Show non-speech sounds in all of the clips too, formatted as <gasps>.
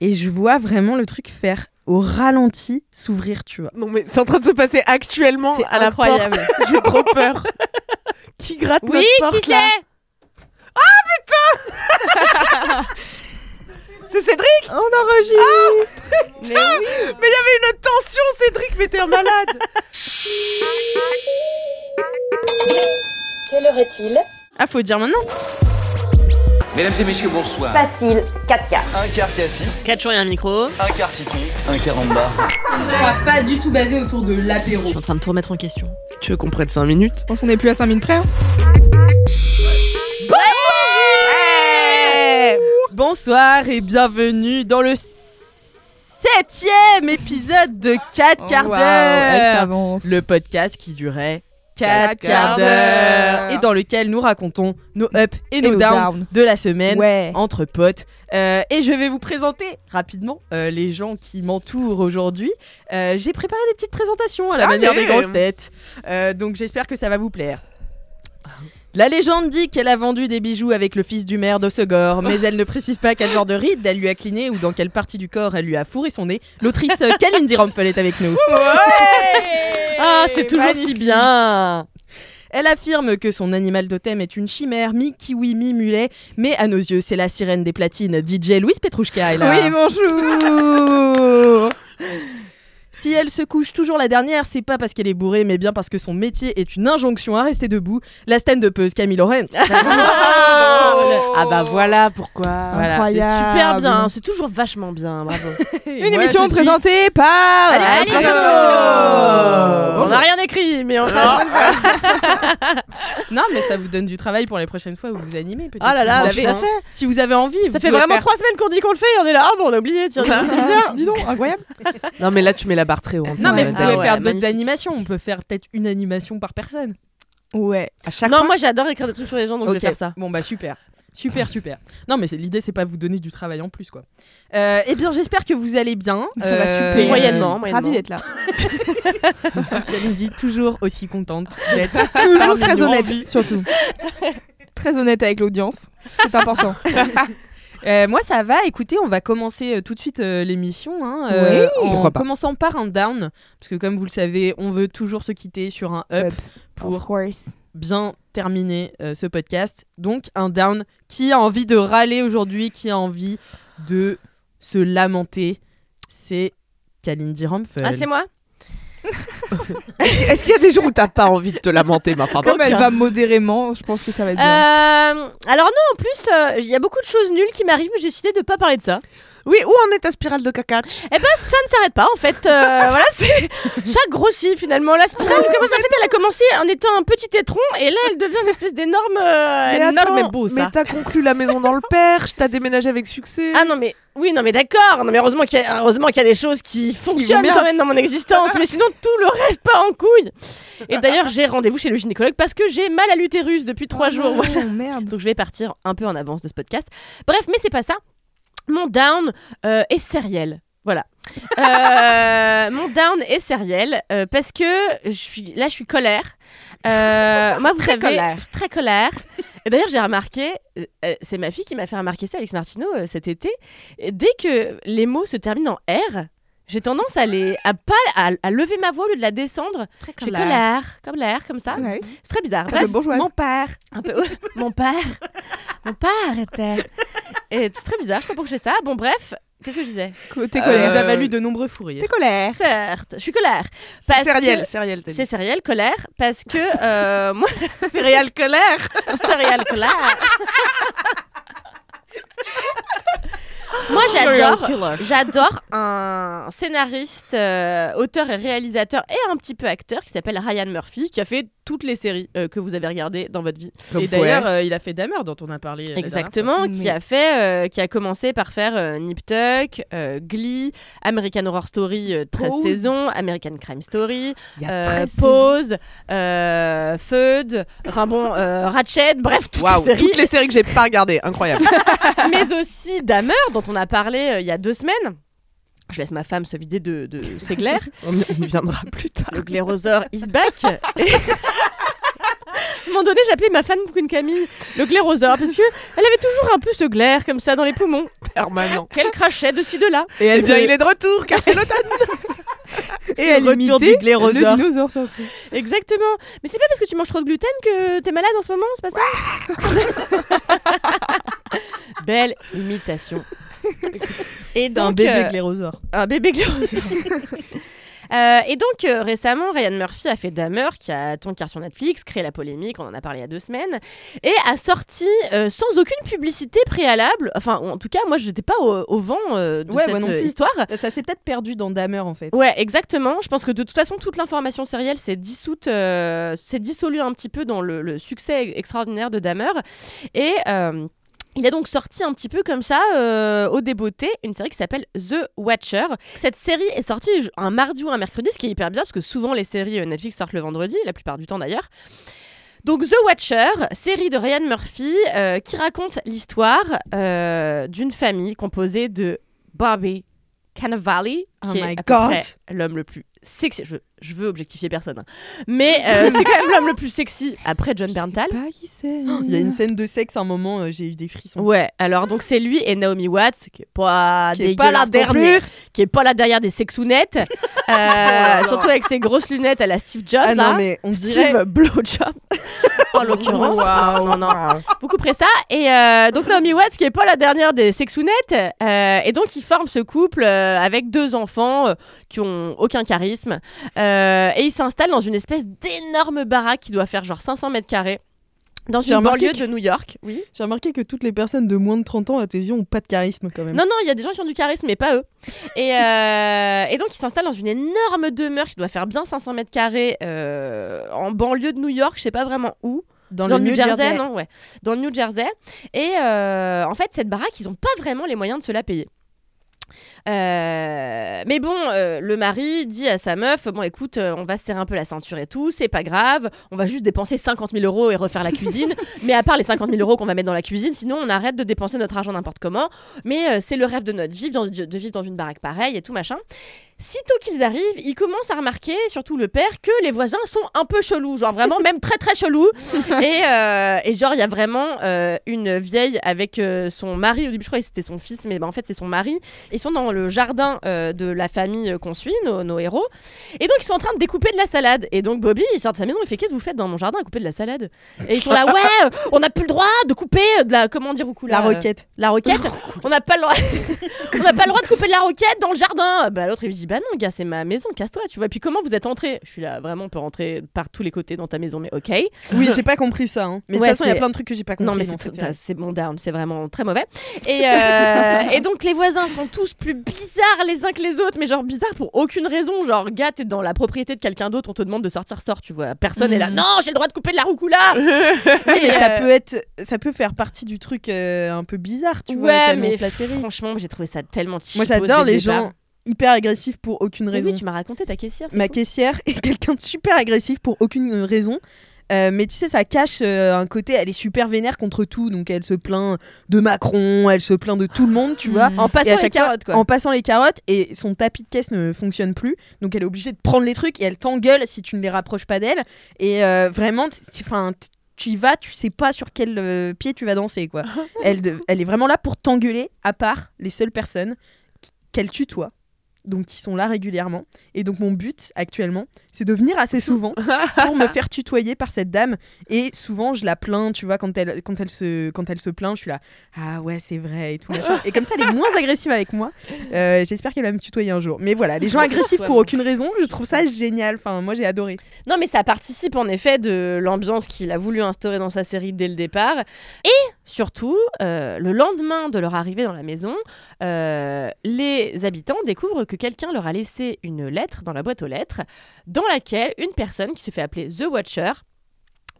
Et je vois vraiment le truc faire au ralenti s'ouvrir, tu vois. Non mais c'est en train de se passer actuellement C'est à la incroyable. porte. <laughs> J'ai trop peur. <laughs> qui gratte Oui, notre porte qui là? C'est <laughs> C'est Cédric On enregistre Mais oui. Mais il y avait une tension Cédric mais t'es un malade Quelle heure est-il? Ah, faut dire maintenant Mesdames et messieurs, bonsoir. Facile, 4K. Un quart cassis, 4 jours et un micro. un quart citron, un quart en bas. pas du tout basé autour de l'apéro. Je suis en train de tout remettre en question. Tu veux qu'on prenne 5 minutes? Je pense qu'on est plus à 5 minutes près. hein. Bonsoir et bienvenue dans le septième épisode de 4 quarts Oh, elle d'heure. Le podcast qui durait 4 Quatre quarts d'heure et dans lequel nous racontons nos ups et nos nos downs de la semaine Ouais. entre potes. Euh, et je vais vous présenter rapidement euh, les gens qui m'entourent aujourd'hui. Euh, J'ai préparé des petites présentations à la Allez. manière des grosses têtes. Donc j'espère que ça va vous plaire. La légende dit qu'elle a vendu des bijoux avec le fils du maire d'Ossegor, mais elle ne précise pas quel genre de ride elle lui a cliné ou dans quelle partie du corps elle lui a fourré son nez. L'autrice euh, Kalindi Rampfel est avec nous. <laughs> Ah, c'est toujours si bien elle affirme que son animal totem est une chimère, mi-kiwi, mi-mulet, mais à nos yeux, c'est la sirène des platines, DJ Louise Petrouchka est là. Oui, bonjour Si elle se couche toujours la dernière, c'est pas parce qu'elle est bourrée, mais bien parce que son métier est une injonction à rester debout. La stand-upeuse Camille Laurent. <laughs> Ah bah voilà pourquoi. Voilà, Incroyable. Super bien, c'est toujours vachement bien, bravo. <laughs> Une émission présentée par Martineau. Martineau. On n'a rien écrit, mais on <laughs> Non, mais ça vous donne du travail pour les prochaines fois où vous animez peut-être. Ah là si là, vous tout avez. Si vous avez envie. vous Ça fait vraiment faire- trois semaines qu'on dit qu'on le fait et on est là. Ah bon, on a oublié, tiens. c'est bizarre. Dis donc, incroyable. Non mais là tu mets la barre très haut. Non, mais vous pouvez faire d'autres animations. On peut faire peut-être une animation par personne. Ouais. à chaque Non, fois. moi j'adore écrire des trucs sur les gens, donc je vais faire ça. Bon bah super. Super, super. Non, mais c'est- l'idée, c'est pas vous donner du travail en plus, quoi. Euh, eh bien, j'espère que vous allez bien. Ça va Euh, super. Moyennement, moyennement. Ravi d'être là. <laughs> Kalindi, toujours aussi contente d'être <laughs> Toujours très honnête, surtout. très honnête avec l'audience. C'est important. <laughs> Euh, moi, ça va. Écoutez, on va commencer euh, tout de suite euh, l'émission. Hein, euh, Oui. en commençant par un down. Parce que, comme vous le savez, on veut toujours se quitter sur un up Up. pour Of course. bien terminer euh, ce podcast. Donc, un down. Qui a envie de râler aujourd'hui? Qui a envie de se lamenter? C'est Kalindi Rampfel. Ah, c'est moi? Est-ce qu'il y a des jours où t'as pas envie de te lamenter, ma enfin, Comme elle va modérément, je pense que ça va être bien. Euh, Alors non, en plus, euh, il y a beaucoup de choses nulles qui m'arrivent, j'ai décidé de pas parler de ça. Oui, où en est ta spirale de caca Eh ben, ça ne s'arrête pas, en fait. euh, <laughs> voilà, c'est... Chaque grossit, finalement. La spirale, comment ça fait Elle a commencé en étant un petit étron, et là, elle devient une espèce d'énorme... euh, Mais énorme- attends, mais beau, ça. mais t'as conclu la maison dans le perche, t'as déménagé avec succès. Ah non mais oui non mais d'accord non mais heureusement qu'il y a heureusement qu'il y a des choses qui fonctionnent bien. quand même dans mon existence mais sinon tout le reste part en couille et d'ailleurs j'ai rendez-vous chez le gynécologue parce que j'ai mal à l'utérus depuis trois jours Oh, voilà. merde. donc je vais partir un peu en avance de ce podcast bref mais c'est pas ça mon down euh, est sériel. Voilà. Euh, <laughs> mon down est sériel euh, parce que je suis là je suis colère. Euh, <laughs> moi vous Très savez colère. très colère. Et d'ailleurs j'ai remarqué c'est ma fille qui m'a fait remarquer ça Alex Martineau cet été. Et dès que les mots se terminent en R j'ai tendance à les à pas à, à lever ma voix au lieu de la descendre. Très je fais colère. comme l'air comme ça. C'est très bizarre. Comme Bref. Mon père. un peu <laughs> mon père mon père était et c'est très bizarre je sais pas pourquoi je fais ça bon bref qu'est-ce que je disais Euh, colère. vous a valu de nombreux fous rires. T'es colère. certes je suis colère C'est que- sériel, t'as dit. c'est sériel colère parce que euh, moi <laughs> Céréales colère <laughs> céréales colère moi j'adore, j'adore un scénariste, euh, auteur et réalisateur et un petit peu acteur qui s'appelle Ryan Murphy, qui a fait toutes les séries euh, que vous avez regardées dans votre vie. Et d'ailleurs, euh, il a fait Dahmer dont on a parlé. euh, Exactement, qui a fait, qui a commencé par faire Nip Tuck, Glee, American Horror Story, euh, 13 Pose. saisons, American Crime Story, Il y a 13 saisons. Pose, euh, Feud, enfin bon, Ratchet, bref, toutes les séries, toutes les séries que j'ai pas regardées, incroyable. <laughs> mais aussi Dahmer, dont on a parlé il y a deux semaines. Je laisse ma femme se vider de, de ses glaires. <laughs> on y on y viendra plus tard. Le glairosaure is back. <laughs> Et- À un moment donné, j'appelais ma fan Queen Camille le glairosaure parce que elle avait toujours un peu ce glaire comme ça dans les poumons Permanent. qu'elle crachait de ci de là. Et elle, Eh bien, il est de retour, car c'est l'automne. <laughs> et elle imitait du le dinosaure surtout. Exactement. Mais c'est pas parce que tu manges trop de gluten que t'es malade en ce moment, c'est pas ça? Belle imitation. <laughs> Et C'est un donc, bébé euh, glairosaure. Un bébé glairosaure. <laughs> Euh, et donc euh, récemment, Ryan Murphy a fait Dahmer, qui a tourné sur Netflix, créé la polémique, on en a parlé il y a deux semaines, et a sorti euh, sans aucune publicité préalable. Enfin, en tout cas, moi, je n'étais pas au, au vent euh, de Ouais, cette euh, histoire. Ça s'est peut-être perdu dans Dahmer en fait. Ouais, exactement. Je pense que de toute façon, toute l'information sérielle s'est dissoute, euh, s'est dissolue un petit peu dans le, le succès extraordinaire de Dahmer. Et euh, il a donc sorti un petit peu comme ça, euh, au débeauté, une série qui s'appelle The Watcher. Cette série est sortie un mardi ou un mercredi, ce qui est hyper bizarre parce que souvent les séries euh, Netflix sortent le vendredi, la plupart du temps d'ailleurs. Donc The Watcher, série de Ryan Murphy euh, qui raconte l'histoire euh, d'une famille composée de Barbie Cannavale, Oh qui est God. près l'homme le plus sexy. Je, je veux objectifier personne, mais euh, <laughs> c'est quand même l'homme le plus sexy après John Berntal. Pas qui c'est. Il y a une scène de sexe, à un moment, euh, j'ai eu des frissons. Ouais, alors donc c'est lui et Naomi Watts qui est pas Qui est pas la dernière. qui est pas là derrière des sexounettes, <laughs> euh, surtout avec ses grosses lunettes à la Steve Jobs Ah là. non, mais on dirait. Steve Blowjob <laughs> en l'occurrence. Non, non, beaucoup près ça. Et euh, donc Naomi Watts qui est pas la dernière des sexounettes. euh, et donc ils forment ce couple euh, avec deux enfants euh, qui ont aucun charisme. Euh, et ils s'installent dans une espèce d'énorme baraque qui doit faire genre 500 mètres carrés. Dans une banlieue que- de New York. Oui. J'ai remarqué que toutes les personnes de moins de 30 ans à tes yeux ont pas de charisme quand même. Non, non, il y a des gens qui ont du charisme, mais pas eux. Et, euh, et donc, ils s'installent dans une énorme demeure qui doit faire bien 500 mètres carrés euh, en banlieue de New York, je sais pas vraiment où. dans, Dans le New Jersey. non Ouais, dans le New Jersey. Et euh, en fait, cette baraque, ils ont pas vraiment les moyens de se la payer. Euh, mais bon, euh, le mari dit à sa meuf Bon, écoute, euh, on va se serrer un peu la ceinture et tout, c'est pas grave, on va juste dépenser 50 000 euros et refaire la cuisine. <laughs> mais à part les 50 000 euros qu'on va mettre dans la cuisine, sinon on arrête de dépenser notre argent n'importe comment. Mais c'est le rêve de notre vie, de vivre dans une baraque pareille et tout machin. Sitôt qu'ils arrivent, ils commencent à remarquer, surtout le père, que les voisins sont un peu chelous, genre vraiment même très très chelous. <laughs> et, euh, et genre, il y a vraiment euh, une vieille avec euh, son mari, au début je croyais que c'était son fils, mais bah, en fait c'est son mari. Ils sont dans le jardin euh, de la famille qu'on suit, nos, nos héros. Et donc ils sont en train de découper de la salade. Et donc Bobby, il sort de sa maison, il fait Qu'est-ce que vous faites dans mon jardin à couper de la salade? Et ils sont là, <laughs> ouais, euh, on n'a plus le droit de couper euh, de la, comment dire, coup, La euh, roquette. la roquette. on n'a pas le droit. <laughs> on n'a pas le droit de couper de la roquette dans le jardin. Bah l'autre il lui dit bah non gars c'est ma maison casse-toi tu vois. Puis comment vous êtes entré Je suis là vraiment on peut rentrer par tous les côtés dans ta maison mais ok. Oui, j'ai pas compris ça. hein. Mais de Ouais, toute façon, il y a plein de trucs que j'ai pas compris. Non mais c'est bon down c'est vraiment très mauvais. Et euh, <laughs> et donc les voisins sont tous plus bizarres les uns que les autres mais genre bizarres pour aucune raison genre gars t'es dans la propriété de quelqu'un d'autre on te demande de sortir sort tu vois personne est là non j'ai le droit de couper de la roucoula. <laughs> Oui, mais ça euh, peut être, ça peut faire partie du truc euh, un peu bizarre, tu vois, ouais qu'annonce mais la série. franchement j'ai trouvé ça tellement Moi, j'adore les départ. gens hyper agressifs pour aucune raison. oui tu m'as raconté ta caissière. Ma cool. caissière est <laughs> quelqu'un de super agressif pour aucune raison. Euh, mais tu sais, ça cache euh, un côté, elle est super vénère contre tout, donc elle se plaint de Macron, elle se plaint de tout le monde, tu vois. En passant les fois, carottes quoi. En passant les carottes, et son tapis de caisse ne fonctionne plus, donc elle est obligée de prendre les trucs et elle t'engueule si tu ne les rapproches pas d'elle. Et euh, vraiment, enfin, tu y vas, tu sais pas sur quel euh, pied tu vas danser, quoi. <laughs> elle, de- elle est vraiment là pour t'engueuler, à part les seules personnes qu'elle tutoie. Donc qui sont là régulièrement. Et donc mon but actuellement, c'est de venir assez souvent <laughs> pour me faire tutoyer par cette dame. Et souvent je la plains, tu vois, quand elle, quand elle, se, quand elle se plaint, je suis là, ah ouais c'est vrai et tout machin. Et comme ça elle est moins agressive avec moi. Euh, J'espère qu'elle va me tutoyer un jour. Mais voilà, les gens agressifs pour aucune raison, je trouve ça génial. Enfin moi j'ai adoré. Non, mais ça participe en effet de l'ambiance qu'il a voulu instaurer dans sa série dès le départ. Et surtout, euh, le lendemain de leur arrivée dans la maison, euh, les habitants découvrent que quelqu'un leur a laissé une lettre dans la boîte aux lettres, dans laquelle une personne qui se fait appeler The Watcher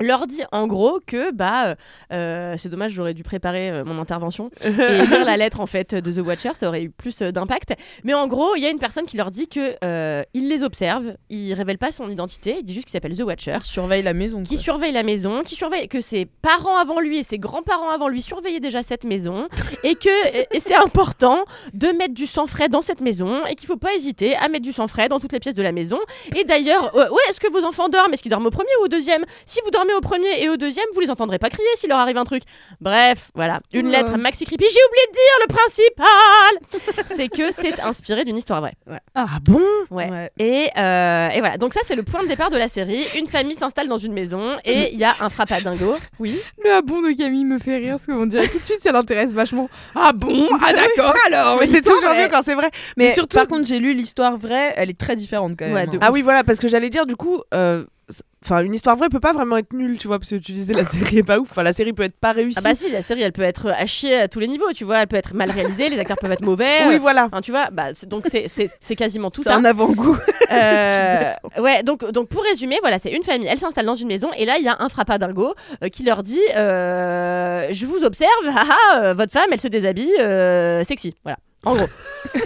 leur dit en gros que bah euh, c'est dommage j'aurais dû préparer euh, mon intervention <laughs> et lire la lettre en fait de The Watcher ça aurait eu plus euh, d'impact mais en gros il y a une personne qui leur dit que euh, il les observe il révèle pas son identité il dit juste qu'il s'appelle The Watcher Surveille la maison. qui quoi. surveille la maison, qui surveille que ses parents avant lui et ses grands-parents avant lui surveillaient déjà cette maison et que c'est important de mettre du sang frais dans cette maison et qu'il faut pas hésiter à mettre du sang frais dans toutes les pièces de la maison. Et d'ailleurs, euh, ouais, est-ce que vos enfants dorment? Est-ce qu'ils dorment au premier ou au deuxième? Si vous dormez au premier et au deuxième, vous les entendrez pas crier s'il leur arrive un truc. Bref, voilà, une lettre maxi creepy. J'ai oublié de dire le principal, <laughs> c'est que c'est inspiré d'une histoire vraie. Ah bon? Ouais. Ouais. Et, euh, et voilà, donc ça c'est le point de départ de la série. Une famille s'installe dans une maison et il y a un frappadingo. Oui. Le ah bon de Camille me fait rire parce qu'on dirait tout de suite ça l'intéresse vachement. Ah bon? <laughs> Ah d'accord alors Mais c'est toujours mieux quand c'est vrai. Mais Mais surtout- par contre, j'ai lu l'histoire vraie, elle est très différente quand même. Ouais, hein. Ah oui, voilà, parce que j'allais dire, du coup, euh, enfin, une histoire vraie peut pas vraiment être nulle, tu vois, parce que tu disais la série est pas ouf. Enfin, la série peut être pas réussie. Ah bah si, la série elle peut être à chier à tous les niveaux, tu vois. Elle peut être mal réalisée, les acteurs peuvent être mauvais. oui, euh, voilà. Enfin, tu vois, bah, c'est- donc c'est- c'est c'est quasiment tout C'est ça. un avant-goût. <laughs> Euh, ouais, donc, donc pour résumer, voilà, c'est une famille, elle s'installe dans une maison et là il y a un frappadingo euh, qui leur dit euh, Je vous observe, <laughs> haha, euh, votre femme elle se déshabille, euh, sexy. Voilà, en gros. <laughs>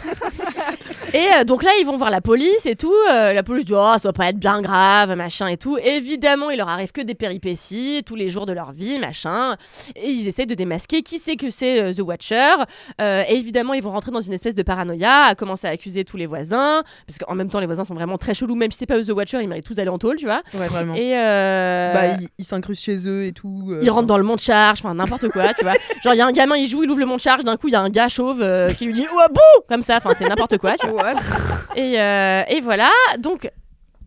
et euh, donc là ils vont voir la police et tout. euh, la police dit Oh, ça doit pas être bien grave, machin et tout. Évidemment, il leur arrive que des péripéties tous les jours de leur vie, machin. Et ils essaient de démasquer qui c'est que c'est euh, The Watcher? Euh, et évidemment, ils vont rentrer dans une espèce de paranoïa, à commencer à accuser tous les voisins. Parce qu'en même temps, les voisins sont vraiment très chelous. Même si c'est pas eux The Watcher, ils méritent tous d'aller en tôle, tu vois. Ouais, vraiment. Et euh, Bah, ils s'incrustent chez eux et tout. euh, ils rentrent dans le monte charge, enfin n'importe quoi, tu vois. Genre, il y a un gamin, il joue, il ouvre le monte charge, d'un coup, il y a un gars chauve euh, qui lui dit Oh, bouh Comme ça, enfin, c'est n'importe quoi, tu vois. <laughs> Et, euh, et voilà. Donc,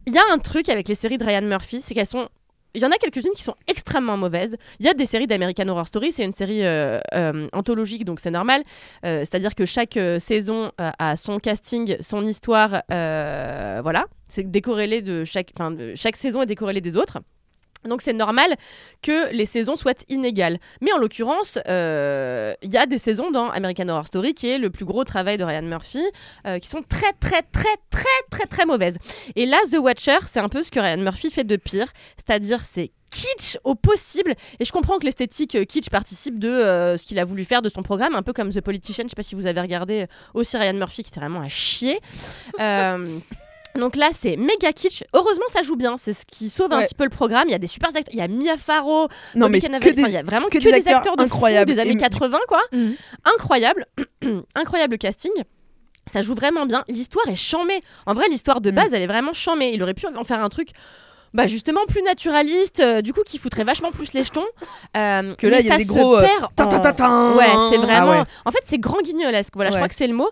il y a un truc avec les séries de Ryan Murphy, c'est qu'elles sont. Il y en a quelques-unes qui sont extrêmement mauvaises. Il y a des séries d'American Horror Story, c'est une série euh, euh, anthologique, donc c'est normal. C'est-à-dire que chaque saison a son casting, son histoire, voilà. C'est décorrélé de chaque, enfin, de- chaque saison est décorrélée des autres. Donc c'est normal que les saisons soient inégales. Mais en l'occurrence, euh, il y a des saisons dans American Horror Story, qui est le plus gros travail de Ryan Murphy, euh, qui sont très très très très très très mauvaises. Et là, The Watcher, c'est un peu ce que Ryan Murphy fait de pire, c'est-à-dire c'est kitsch au possible. Et je comprends que l'esthétique euh, kitsch participe de ce qu'il a voulu faire de son programme, un peu comme The Politician. Je sais pas si vous avez regardé aussi Ryan Murphy, qui était vraiment à chier. Donc là, c'est méga kitsch. Heureusement, ça joue bien. C'est ce qui sauve un petit peu le programme. Il y a des super acteurs. Il y a Mia Farrow, Non, mais Cannavale. que des, Enfin, il y a vraiment que que, des des acteurs acteurs de fou incroyables. des années Et- 80, quoi. Mhm. Incroyable. <clears throat> Incroyable casting. Ça joue vraiment bien. L'histoire est chamée. En vrai, l'histoire de Mm. base, elle est vraiment chamée. Il aurait pu en faire un truc. Bah justement plus naturaliste, euh, du coup qui foutrait vachement plus les jetons. Euh, Que là, il y a des gros, euh. Ouais, c'est vraiment. Ah ouais. En fait, c'est grand guignolesque. Voilà, je crois que c'est le mot.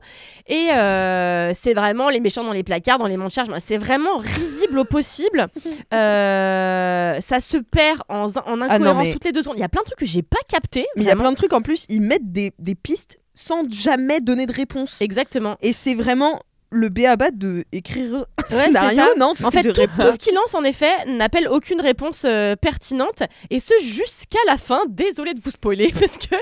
Et euh, c'est vraiment les méchants dans les placards, dans les charge. C'est vraiment risible au possible. <laughs> Euh, ça se perd en, en Ah non, incohérence mais- toutes les deux secondes. Il y a plein de trucs que j'ai pas capté. Mais il y a plein de trucs en plus, ils mettent des, des pistes sans jamais donner de réponse. Exactement. Et c'est vraiment le béaba de écrire un c'est scénario, ça. non En fait, tout, tout ce qu'il lance, en effet, n'appelle aucune réponse euh, pertinente, et ce jusqu'à la fin. Désolé de vous spoiler, <laughs> parce que,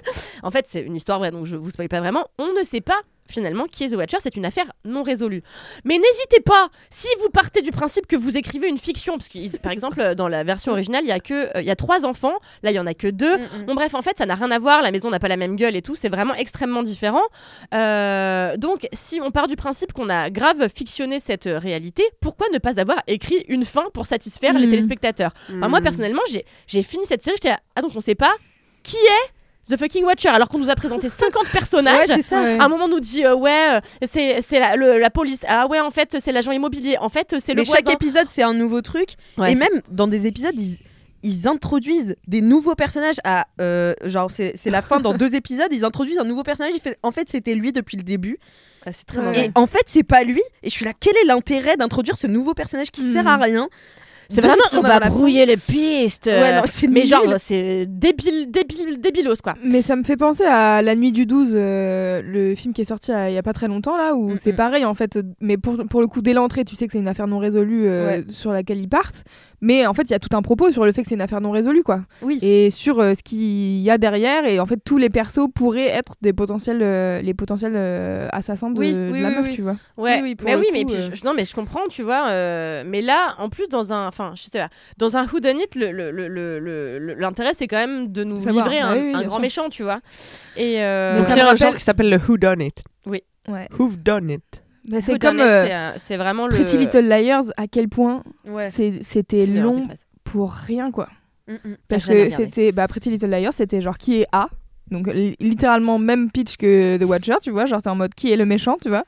en fait, c'est une histoire donc je vous spoil pas vraiment. On ne sait pas finalement qui est The Watcher, c'est une affaire non résolue. Mais n'hésitez pas, si vous partez du principe que vous écrivez une fiction, parce que par exemple dans la version originale, il y a que euh, y a trois enfants, là il y en a que deux. Bon bref, en fait, ça n'a rien à voir, la maison n'a pas la même gueule et tout, c'est vraiment extrêmement différent. Euh, donc si on part du principe qu'on a grave fictionné cette euh, réalité, pourquoi ne pas avoir écrit une fin pour satisfaire les Mhm. téléspectateurs? Enfin, Moi personnellement, j'ai fini cette série, j'étais ah donc on sait pas qui est The fucking Watcher alors qu'on nous a présenté <laughs> 50 personnages. Ouais, c'est ça. Ouais. À un moment, on nous dit euh, ouais, euh, c'est c'est la, la police. Ah ouais, en fait, c'est l'agent immobilier. En fait, c'est le Mais chaque épisode, c'est un nouveau truc. Ouais, et même dans des épisodes, ils, ils introduisent des nouveaux personnages à. euh, genre, c'est c'est la fin dans deux <laughs> épisodes, ils introduisent un nouveau personnage. Il fait, en fait, c'était lui depuis le début. Ah, c'est très Ouais. Et en fait, c'est pas lui. Et je suis là, quel est l'intérêt d'introduire ce nouveau personnage qui Mhm. sert à rien? C'est vraiment, on va brouiller les pistes. Ouais, non, euh, mais nul. genre, c'est débile, débile, débilos quoi. Mais ça me fait penser à La Nuit du 12, euh, le film qui est sorti il y a pas très longtemps là, où Mm, c'est pareil en fait. Mais pour, pour le coup, dès l'entrée, tu sais que c'est une affaire non résolue euh, Ouais. sur laquelle ils partent. Mais en fait, il y a tout un propos sur le fait que c'est une affaire non résolue, quoi. Oui. Et sur euh, ce qu'il y a derrière. Et en fait, tous les persos pourraient être des potentiels, euh, les potentiels euh, assassins de, Oui, de oui, la oui, meuf, oui. tu vois. Ouais, Oui, oui, pour mais oui, mais puis je- non, mais je comprends, tu vois. euh, mais là, en plus, dans un, enfin, je sais pas, dans un Who Done It, le- le- le- l'intérêt c'est quand même de nous Savoir. livrer Bah un, oui, oui, grand sûr. méchant, tu vois. Et euh, Donc ça il y a un rappelle- genre qui s'appelle le Who Done It. Ouais. Who've Done It. Bah, c'est comme euh, c'est, c'est vraiment le. Pretty Little Liars, à quel point Ouais. c'était long pour rien, quoi. Mm, mm. Parce que c'était bah, Pretty Little Liars, c'était genre qui est A. Donc li- littéralement même pitch que The Watcher, tu vois, genre t'es en mode qui est le méchant, tu vois.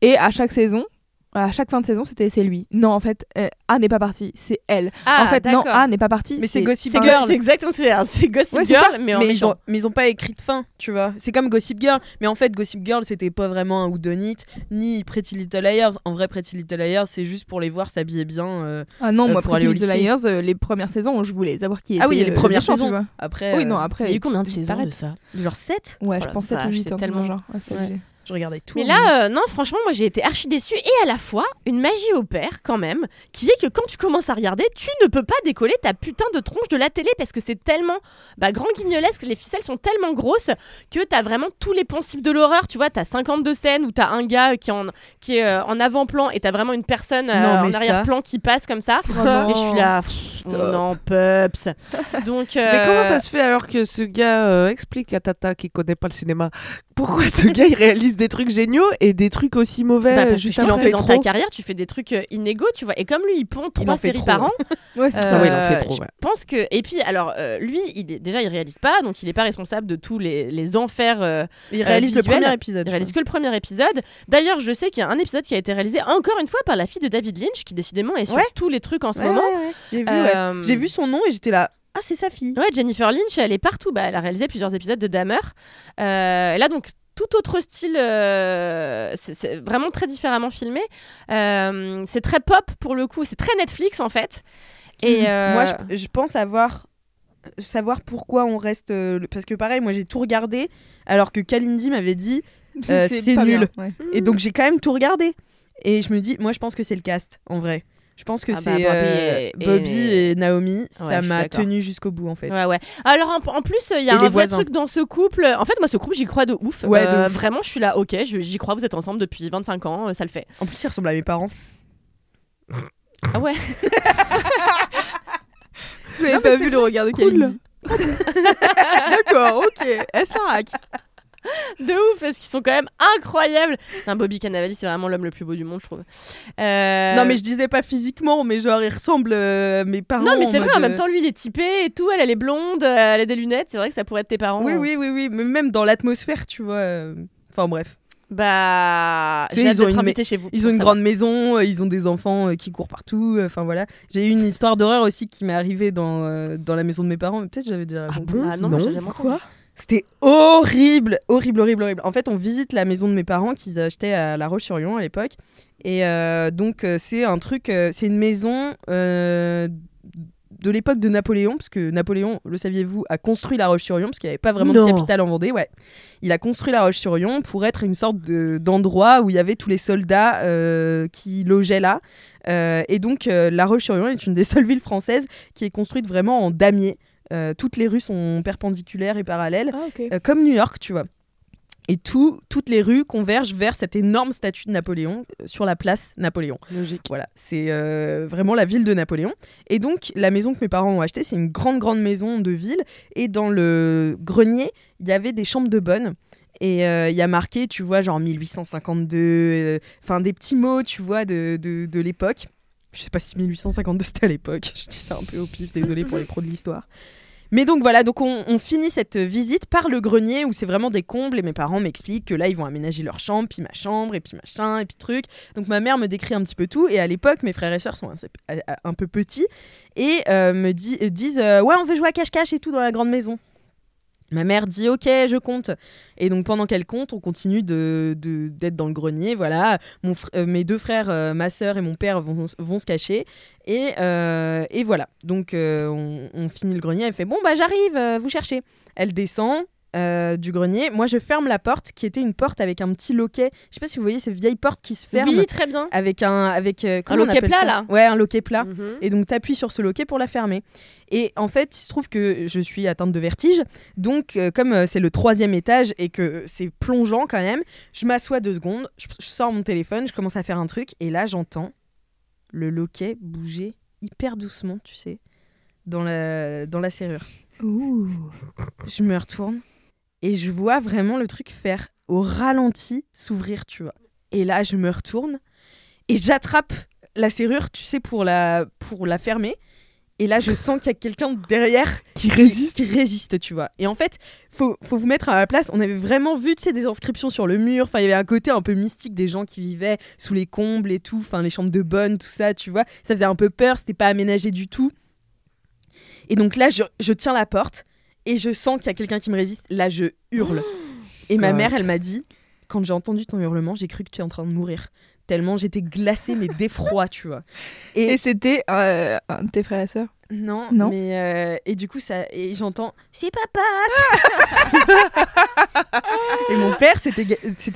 Et à chaque saison, à chaque fin de saison, c'était c'est lui. Non, en fait, euh, A n'est pas parti, c'est elle. Ah, en fait, non. A n'est pas parti. Mais c'est Gossip Girl. C'est exactement ce que c'est. C'est Gossip Ouais, Girl, ça. mais en mais ils, ont, mais ils ont pas écrit de fin, tu vois. C'est comme Gossip Girl, mais en fait Gossip Girl c'était pas vraiment un whodunit ni Pretty Little Liars. En vrai Pretty Little Liars c'est juste pour les voir s'habiller bien. euh, Ah non, euh, moi Pretty Little. Liars, euh, les premières saisons, je voulais savoir qui était Ah oui, les premières tu saisons. vois. Après, Oui, non, après. Il y a eu combien de saisons de ça genre 7 Ouais, je la pense 7 ou vache, 8, c'est un truc tellement- genre. Je regardais tout. Mais là, euh, non, franchement, moi j'ai été archi déçue et à la fois une magie opère quand même, qui est que quand tu commences à regarder, tu ne peux pas décoller ta putain de tronche de la télé parce que c'est tellement bah, grand guignolesque, les ficelles sont tellement grosses que t'as vraiment tous les poncifs de l'horreur. Tu vois, t'as 52 scènes où t'as un gars qui est en, qui est, euh, en avant-plan et t'as vraiment une personne euh, Non, en ça- arrière-plan qui passe comme ça. non. Et je suis là, pff, non, peps. <laughs> Donc, Mais comment ça se fait alors que ce gars euh, explique à Tata qui connaît pas le cinéma pourquoi ce gars il réalise des trucs géniaux et des trucs aussi mauvais bah, parce que juste en fait dans trop. ta carrière, tu fais des trucs euh, inégaux, tu vois. Et comme lui, il pond trois en fait séries trop, par ouais. an, <laughs> Ouais, c'est Ah ça. oui, il en fait Euh, trop, Je ouais. pense que et puis alors euh, lui, il est, déjà il réalise pas, donc il n'est pas responsable de tous les, les enfers. euh, Il réalise le premier épisode. il réalise que le premier épisode. D'ailleurs, je sais qu'il y a un épisode qui a été réalisé encore une fois par la fille de David Lynch, qui décidément est sur Ouais. tous les trucs en ce. Ouais, moment. ouais, ouais. J'ai vu, ouais. Euh, J'ai vu son nom et j'étais là. Ah c'est sa fille. Ouais, Jennifer Lynch, elle est partout. Bah, elle a réalisé plusieurs épisodes de Dahmer. Euh, là, donc, tout autre style, euh, c'est- c'est vraiment très différemment filmé. Euh, c'est très pop pour le coup, c'est très Netflix en fait. Et euh, Moi je, je pense avoir savoir pourquoi on reste euh, le- parce que pareil moi j'ai tout regardé alors que Kalindi m'avait dit <laughs> Euh, c'est nul. bien, ouais. et donc j'ai quand même tout regardé et je me dis moi je pense que c'est le cast en vrai. Je pense que Ah bah, c'est Bobby euh, et- Bobby et Naomi, ça m'a tenu jusqu'au bout en fait. Ouais, ouais. Alors en, en plus, il y a Et un vrai voisins. truc dans ce couple. En fait, moi, ce couple, j'y crois de ouf. Ouais, de Euh, ouf. Vraiment, je suis là, ok, j'y crois, vous êtes ensemble depuis 25 ans, euh, ça le fait. En plus il ressemble à mes parents. Ah ouais <laughs> Vous avez pas vu le regard de cool. <laughs> D'accord, ok. Elle s'arraque. De ouf, parce qu'ils sont quand même incroyables. Un Bobby Cannavale, c'est vraiment l'homme le plus beau du monde, je trouve. Euh, Non mais je disais pas physiquement mais genre il ressemble euh, à mes parents. Non, mais c'est en vrai, en même temps, lui, il est typé et tout. Elle, elle est blonde, euh, elle a des lunettes. C'est vrai que ça pourrait être tes parents. Oui oui oui oui mais même dans l'atmosphère tu vois. euh, Enfin bref. Bah, Tu sais, ils ont une invitée chez vous. Ils pour ont une savoir. grande maison, euh, ils ont des enfants euh, qui courent partout. euh, Enfin voilà. J'ai eu une histoire d'horreur aussi qui m'est arrivée dans, euh, dans la maison de mes parents. mais Peut-être j'avais déjà raconté. Ah non, Non. moi, j'ai jamais entendu. C'était horrible, horrible, horrible, horrible. En fait, on visite la maison de mes parents qu'ils achetaient à La Roche-sur-Yon à l'époque. Et euh, donc, euh, c'est un truc, euh, c'est une maison euh, de l'époque de Napoléon, parce que Napoléon, le saviez-vous, a construit La Roche-sur-Yon, parce qu'il n'y avait pas vraiment Non. de capitale en Vendée. Ouais. Il a construit La Roche-sur-Yon pour être une sorte de- d'endroit où il y avait tous les soldats euh, qui logeaient là. Et donc, La Roche-sur-Yon est une des <laughs> seules villes françaises qui est construite vraiment en damier. Euh, toutes les rues sont perpendiculaires et parallèles, Ah, euh, comme New York, tu vois. Et tout, toutes les rues convergent vers cette énorme statue de Napoléon euh, sur la place Napoléon. Logique. Voilà, c'est vraiment la ville de Napoléon. Et donc, la maison que mes parents ont achetée, c'est une grande, grande maison de ville. Et dans le grenier, il y avait des chambres de bonne. Et euh, il y a marqué, tu vois, genre 1852, euh, enfin des petits mots, tu vois, de, de, de l'époque. Je sais pas si 1852 c'était à l'époque, <laughs> je dis ça un peu au pif, désolé pour les pros de l'histoire. Mais donc voilà, donc on, finit cette visite par le grenier où c'est vraiment des combles et mes parents m'expliquent que là ils vont aménager leur chambre, puis ma chambre, et puis machin, et puis truc. Donc ma mère me décrit un petit peu tout et à l'époque mes frères et sœurs sont un, un peu petits et euh, me dit, disent euh, ouais on veut jouer à cache-cache et tout dans la grande maison. Ma mère dit ok je compte. Et donc pendant qu'elle compte on continue de d'être dans le grenier voilà. Euh, mes deux frères euh, ma sœur et mon père vont, se cacher. Et, euh, et voilà. Donc on, on finit le grenier. Elle fait bon bah j'arrive vous cherchez. Elle descend euh, du grenier. Moi, je ferme la porte, qui était une porte avec un petit loquet. Je sais pas si vous voyez ces vieilles portes qui se ferment Oui, très bien. avec un avec euh, on loquet plat, là Ouais, un loquet plat. Mhm. Et donc, t'appuies sur ce loquet pour la fermer. Et en fait, il se trouve que je suis atteinte de vertige. Donc, euh, comme c'est le troisième étage et que c'est plongeant quand même, je m'assois deux secondes, je, je sors mon téléphone, je commence à faire un truc. Et là, j'entends le loquet bouger hyper doucement, tu sais, dans la, dans la serrure. Je me retourne et je vois vraiment le truc faire au ralenti s'ouvrir, tu vois. Et là, je me retourne et j'attrape la serrure, tu sais, pour la, pour la fermer. Et là, je sens qu'il y a quelqu'un derrière <laughs> Qui résiste. qui résiste, tu vois. Et en fait, faut, faut vous mettre à la place. On avait vraiment vu, tu sais, des inscriptions sur le mur. Enfin, il y avait un côté un peu mystique des gens qui vivaient sous les combles et tout. Enfin, les chambres de bonne, tout ça, tu vois. Ça faisait un peu peur. C'était pas aménagé du tout. Et donc là, je, je tiens la porte et je sens qu'il y a quelqu'un qui me résiste. Là, je hurle. Et ma mère, elle m'a dit, quand j'ai entendu ton hurlement, j'ai cru que tu es en train de mourir. Tellement j'étais glacée, mais <laughs> d'effroi, tu vois. Et c'était euh, un de tes frères et sœurs? Non, Non. mais euh, et du coup ça et j'entends c'est papa. <laughs> <laughs> et mon père s'était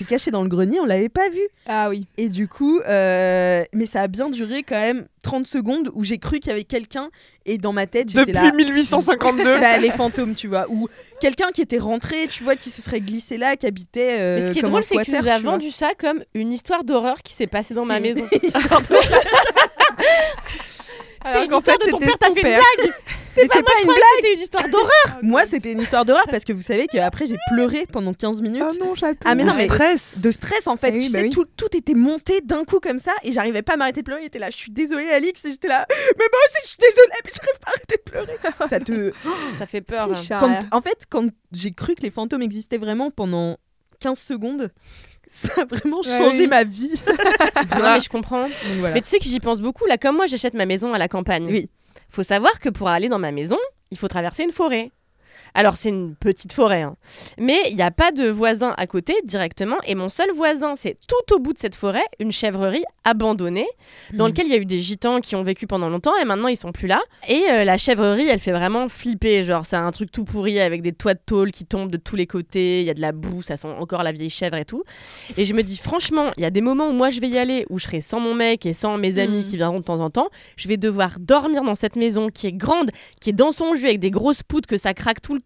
caché dans le grenier, on l'avait pas vu. Ah oui. Et du coup, euh, mais ça a bien duré quand même 30 secondes où j'ai cru qu'il y avait quelqu'un et dans ma tête j'étais Depuis là. 1852. Là, <laughs> les fantômes, tu vois, ou quelqu'un qui était rentré, tu vois, qui se serait glissé là, qui habitait. euh, Mais ce qui est drôle, c'est que tu as vendu ça comme une histoire d'horreur qui s'est passée dans ma maison. une histoire d'horreur. C'est une histoire fait, de ton c'était père, t'as fait une blague <laughs> Pas c'est moi, pas je une que c'était une histoire d'horreur Moi, c'était une histoire d'horreur parce que vous savez qu'après j'ai pleuré pendant 15 minutes. Ah non, chaton. Ah, mais non, mais- stress. de stress en fait. Eh oui, tu bah sais, oui. tout, tout était monté d'un coup comme ça et j'arrivais pas à m'arrêter de pleurer. Il était là, je suis désolée, Alix. Et j'étais là, mais moi aussi je suis désolée, mais j'arrive pas à arrêter de pleurer. <laughs> ça te. <gasps> Ça fait peur. Hein. Quand- en fait, quand j'ai cru que les fantômes existaient vraiment pendant 15 secondes, ça a vraiment Ouais, changé oui. ma vie. <laughs> Non, mais je comprends. Voilà. Mais tu sais que j'y pense beaucoup. Là, comme moi, j'achète ma maison à la campagne. Oui. Faut savoir que pour aller dans ma maison, il faut traverser une forêt. Alors, c'est une petite forêt, hein. mais il n'y a pas de voisin à côté directement. Et mon seul voisin, c'est tout au bout de cette forêt, une chèvrerie abandonnée, dans Mhm. lequel il y a eu des gitans qui ont vécu pendant longtemps et maintenant ils sont plus là. Et euh, la chèvrerie, elle fait vraiment flipper. Genre, c'est un truc tout pourri avec des toits de tôle qui tombent de tous les côtés. Il y a de la boue, ça sent encore la vieille chèvre et tout. Et je me dis, franchement, il y a des moments où moi je vais y aller, où je serai sans mon mec et sans mes amis Mhm. qui viendront de temps en temps. Je vais devoir dormir dans cette maison qui est grande, qui est dans son jus avec des grosses poutres que ça craque tout le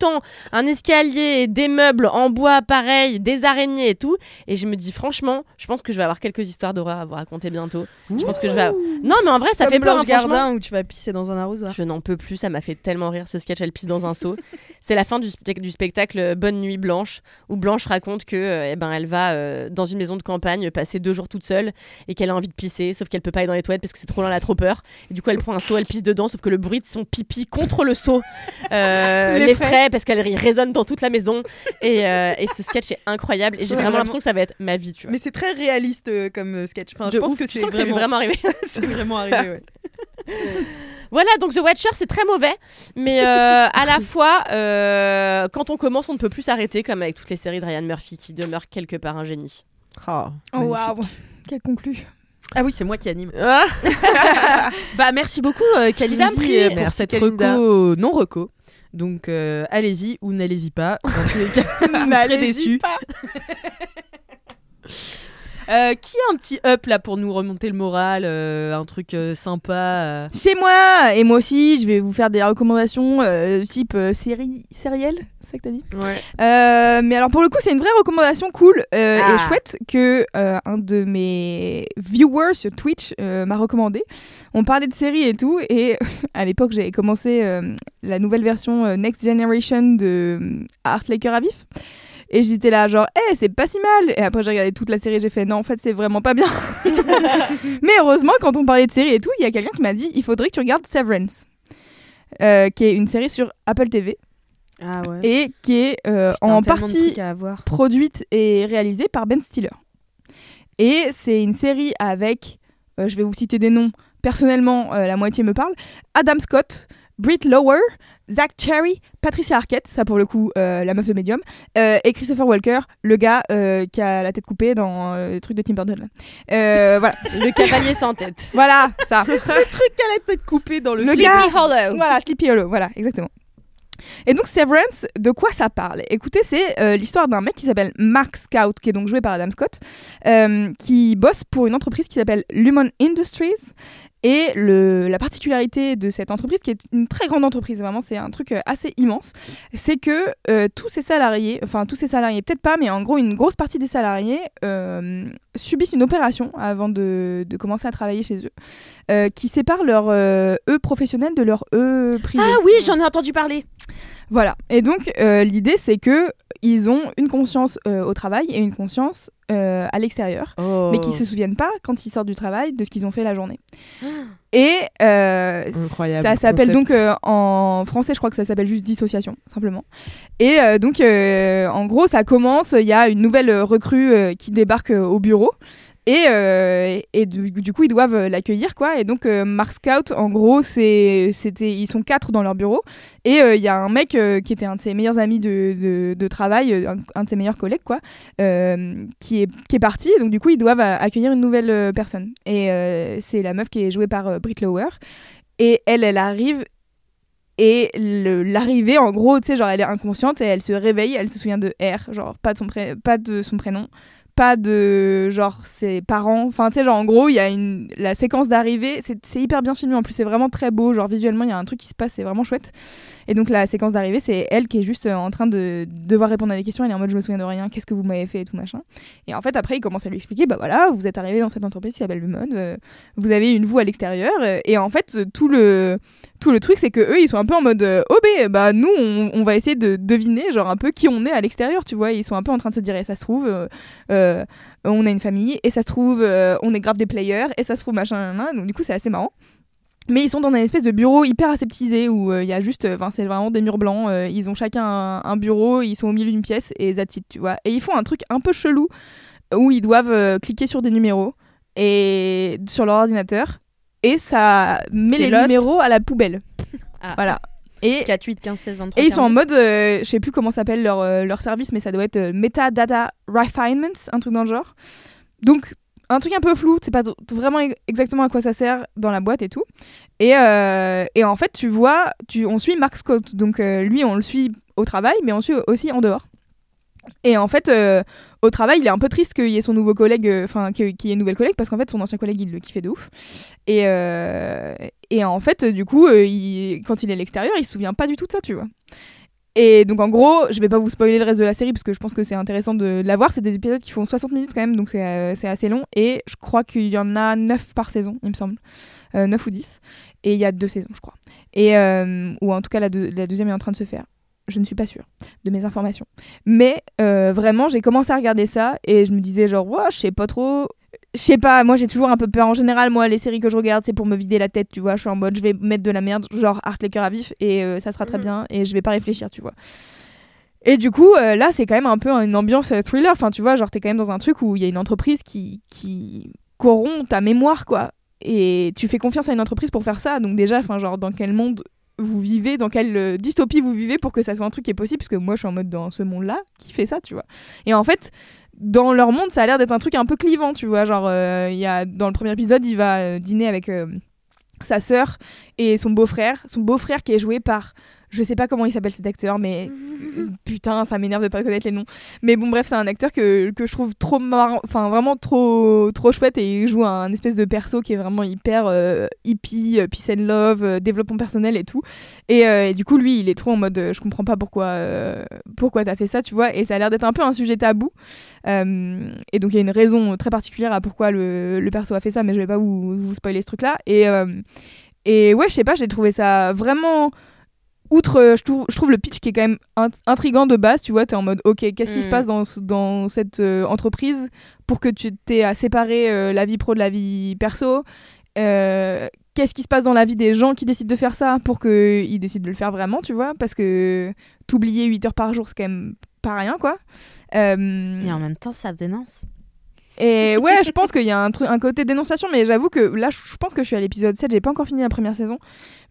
un escalier, des meubles en bois pareil, des araignées et tout. Et je me dis, franchement, je pense que je vais avoir quelques histoires d'horreur à vous raconter bientôt. Je pense que je vais. avoir- Non, mais en vrai, ça Comme fait peur. Blanche hein, franchement. Gardin où tu vas pisser dans un arrosoir. Je n'en peux plus, ça m'a fait tellement rire ce sketch, elle pisse dans un seau. <laughs> C'est la fin du, spec- du spectacle euh, Bonne Nuit Blanche, où Blanche raconte que euh, eh ben, elle va euh, dans une maison de campagne passer deux jours toute seule et qu'elle a envie de pisser, sauf qu'elle peut pas aller dans les toilettes parce que c'est trop loin, elle a trop peur. Et du coup, elle prend un seau, elle pisse dedans, sauf que le bruit de son pipi contre le seau euh, <laughs> Les les parce qu'elle résonne dans toute la maison. Et, euh, et ce sketch est incroyable. Et j'ai vraiment vraiment- l'impression que ça va être ma vie, tu vois. Mais c'est très réaliste euh, comme euh, sketch. Enfin, je pense ouf, que tu c'est sens que ça lui est vraiment... vraiment arrivé. <laughs> c'est vraiment arrivé. ouais. <laughs> Voilà, donc The Watcher, c'est très mauvais, mais euh, à la fois, euh, quand on commence, on ne peut plus s'arrêter, comme avec toutes les séries de Ryan Murphy, qui demeure quelque part un génie. Ah, Oh waouh. Quel conclu. Ah oui, c'est moi qui anime. Ah, <laughs> Bah merci beaucoup euh, Kalindi pour Merci, cette Kalinda. reco non reco. Donc euh, allez-y ou n'allez-y pas. Dans tous les <laughs> cas, vous serez déçus. <laughs> Euh, qui a un petit up là pour nous remonter le moral, euh, un truc euh, sympa. euh. C'est moi Et moi aussi, je vais vous faire des recommandations euh, type euh, série sérielle, c'est ça que t'as dit? Ouais. Euh, mais alors pour le coup, c'est une vraie recommandation cool euh, Ah. et chouette que euh, un de mes viewers sur Twitch euh, m'a recommandé. On parlait de séries et tout, et <laughs> à l'époque, j'avais commencé euh, la nouvelle version euh, Next Generation de Art Laker à vif. Et j'étais là, genre, eh, c'est pas si mal. Et après, j'ai regardé toute la série, j'ai fait, non, en fait, c'est vraiment pas bien. <laughs> Mais heureusement, quand on parlait de série et tout, il y a quelqu'un qui m'a dit, il faudrait que tu regardes Severance, euh, qui est une série sur Apple TV Ah ouais. et qui est euh, Putain, en partie produite et réalisée par Ben Stiller. Et c'est une série avec, euh, je vais vous citer des noms, personnellement la moitié me parle, Adam Scott, Britt Lower, Zach Cherry, Patricia Arquette, ça pour le coup euh, la meuf de Medium, euh, et Christopher Walker, le gars euh, qui a la tête coupée dans euh, le truc de Tim Burton. là. Euh, voilà, <laughs> Le cavalier sans tête. voilà ça. <laughs> Le truc à la tête coupée dans le Le slip. gars- Sleepy Hollow. Voilà, Sleepy Hollow, voilà, exactement. Et donc Severance, de quoi ça parle? Écoutez, c'est euh, l'histoire d'un mec qui s'appelle Mark Scout, qui est donc joué par Adam Scott, euh, qui bosse pour une entreprise qui s'appelle Lumon Industries. Et le, la particularité de cette entreprise, qui est une très grande entreprise, vraiment, c'est un truc euh, assez immense, c'est que euh, tous ces salariés, enfin tous ces salariés, peut-être pas, mais en gros, une grosse partie des salariés euh, subissent une opération avant de, de commencer à travailler chez eux, euh, qui sépare leur eux professionnel de leur eux privé. Ah oui, j'en ai entendu parler. Voilà. Et donc, l'idée, c'est que ils ont une conscience au travail et une conscience euh, à l'extérieur, mais qui se souviennent pas quand ils sortent du travail de ce qu'ils ont fait la journée. <gasps> Et euh, ça s'appelle donc euh, en français, je crois que ça s'appelle juste dissociation, simplement. Et donc, en gros, ça commence. Il y a une nouvelle recrue qui débarque au bureau. Et, euh, du, coup, ils doivent euh, l'accueillir, quoi. Et donc, euh, Mark Scout, en gros, c'était, ils sont quatre dans leur bureau. Et euh, il y a un mec qui était un de ses meilleurs amis de, travail, un, de ses meilleurs collègues, quoi, qui, est, parti. Et donc, du coup, ils doivent accueillir une nouvelle personne. Et c'est la meuf qui est jouée par Britt Lower. Et elle, elle arrive. Et l'arrivée, en gros, tu sais, genre, elle est inconsciente et elle se réveille, elle se souvient de R, genre, pas de son prénom, pas de, genre, ses parents. Enfin, tu sais, genre, en gros, il y a une... la séquence d'arrivée, c'est hyper bien filmé, en plus, c'est vraiment très beau, genre, visuellement, il y a un truc qui se passe, c'est vraiment chouette. Et donc, la séquence d'arrivée, c'est elle qui est juste euh, en train de devoir répondre à des questions, elle est en mode, je me souviens de rien, qu'est-ce que vous m'avez fait et tout, machin. Et en fait, après, il commence à lui expliquer, bah voilà, vous êtes arrivé dans cette entreprise qui s'appelle Lumon, euh, vous avez une vous à l'extérieur, et en fait, tout le tout le truc c'est que eux ils sont un peu en mode euh, oh ben bah nous on, va essayer de deviner genre un peu qui on est à l'extérieur tu vois ils sont un peu en train de se dire et ça se trouve euh, on a une famille et ça se trouve on est grave des players et ça se trouve machin nan. donc du coup c'est assez marrant mais ils sont dans un espèce de bureau hyper aseptisé où euh, il y a juste, enfin c'est vraiment des murs blancs. euh, ils ont chacun un, un bureau, ils sont au milieu d'une pièce et that's it, tu vois. Et ils font un truc un peu chelou où ils doivent euh, cliquer sur des numéros et sur leur ordinateur et ça met les Lost. numéros à la poubelle. <laughs> Ah. Voilà. Et 4, 8, 15, 16, 23. et ils sont en mode, euh, je sais plus comment s'appelle leur, euh, leur service, mais ça doit être euh, Metadata Refinement, un truc dans le genre. Donc, un truc un peu flou, c'est pas vraiment ex- exactement à quoi ça sert dans la boîte et tout. Et, euh, et en fait, tu vois, tu, on suit Mark Scott, donc euh, lui, on le suit au travail, mais on suit aussi en dehors. Et en fait, euh, au travail, il est un peu triste qu'il y ait son nouveau collègue, enfin, qu'il y ait une nouvelle collègue, parce qu'en fait, son ancien collègue, il le kiffait de ouf. Et, et en fait, du coup, quand il est à l'extérieur, il se souvient pas du tout de ça, tu vois. Et donc, en gros, je vais pas vous spoiler le reste de la série, parce que je pense que c'est intéressant de la voir. C'est des épisodes qui font 60 minutes quand même, donc c'est euh, c'est assez long. Et je crois qu'il y en a 9 par saison, il me semble. Euh, 9 ou 10. Et il y a deux saisons, je crois. Et, euh, ou en tout cas, la deuxième est en train de se faire. Je ne suis pas sûre de mes informations. Mais euh, vraiment, j'ai commencé à regarder ça et je me disais genre, ouais, je sais pas trop. Je sais pas, moi j'ai toujours un peu peur. En général, moi, les séries que je regarde, c'est pour me vider la tête, tu vois. Je suis en mode, je vais mettre de la merde, genre Art les cœurs à vif, et euh, ça sera très bien, et je vais pas réfléchir, tu vois. Et du coup, euh, là, c'est quand même un peu une ambiance euh, thriller. Enfin, tu vois, genre, t'es quand même dans un truc où il y a une entreprise qui, qui corrompt ta mémoire, quoi. Et tu fais confiance à une entreprise pour faire ça. Donc, déjà, enfin, genre, dans quel monde vous vivez, dans quelle dystopie vous vivez pour que ça soit un truc qui est possible Parce que moi, je suis en mode dans ce monde-là, qui fait ça, tu vois. Et en fait, dans leur monde, ça a l'air d'être un truc un peu clivant, tu vois. Genre, euh, y a, dans le premier épisode, il va euh, dîner avec euh, sa sœur et son beau-frère. Son beau-frère qui est joué par. Je sais pas comment il s'appelle cet acteur, mais <laughs> putain, ça m'énerve de pas connaître les noms. Mais bon, bref, c'est un acteur que, que je trouve trop marrant, enfin vraiment trop, trop chouette et il joue un espèce de perso qui est vraiment hyper euh, hippie, euh, peace and love, euh, développement personnel et tout. Et, euh, et du coup, lui, il est trop en mode je comprends pas pourquoi, pourquoi t'as fait ça, tu vois. Et ça a l'air d'être un peu un sujet tabou. Et donc, il y a une raison très particulière à pourquoi le, le perso a fait ça, mais je vais pas vous, vous spoiler ce truc-là. Et, euh, et ouais, je sais pas, j'ai trouvé ça vraiment outre, euh, je trouve, je trouve le pitch qui est quand même int- intrigant de base, tu vois, t'es en mode, ok, qu'est-ce qui Mm. se passe dans, ce- dans cette euh, entreprise pour que tu t'aies à séparer euh, la vie pro de la vie perso Euh, Qu'est-ce qui se passe dans la vie des gens qui décident de faire ça pour qu'ils décident de le faire vraiment, tu vois? Parce que t'oublier 8 heures par jour, c'est quand même pas rien, quoi. Et en même temps, ça dénonce. Et ouais, je pense qu'il y a un, un côté dénonciation, mais j'avoue que là, je pense que je suis à l'épisode 7, j'ai pas encore fini la première saison.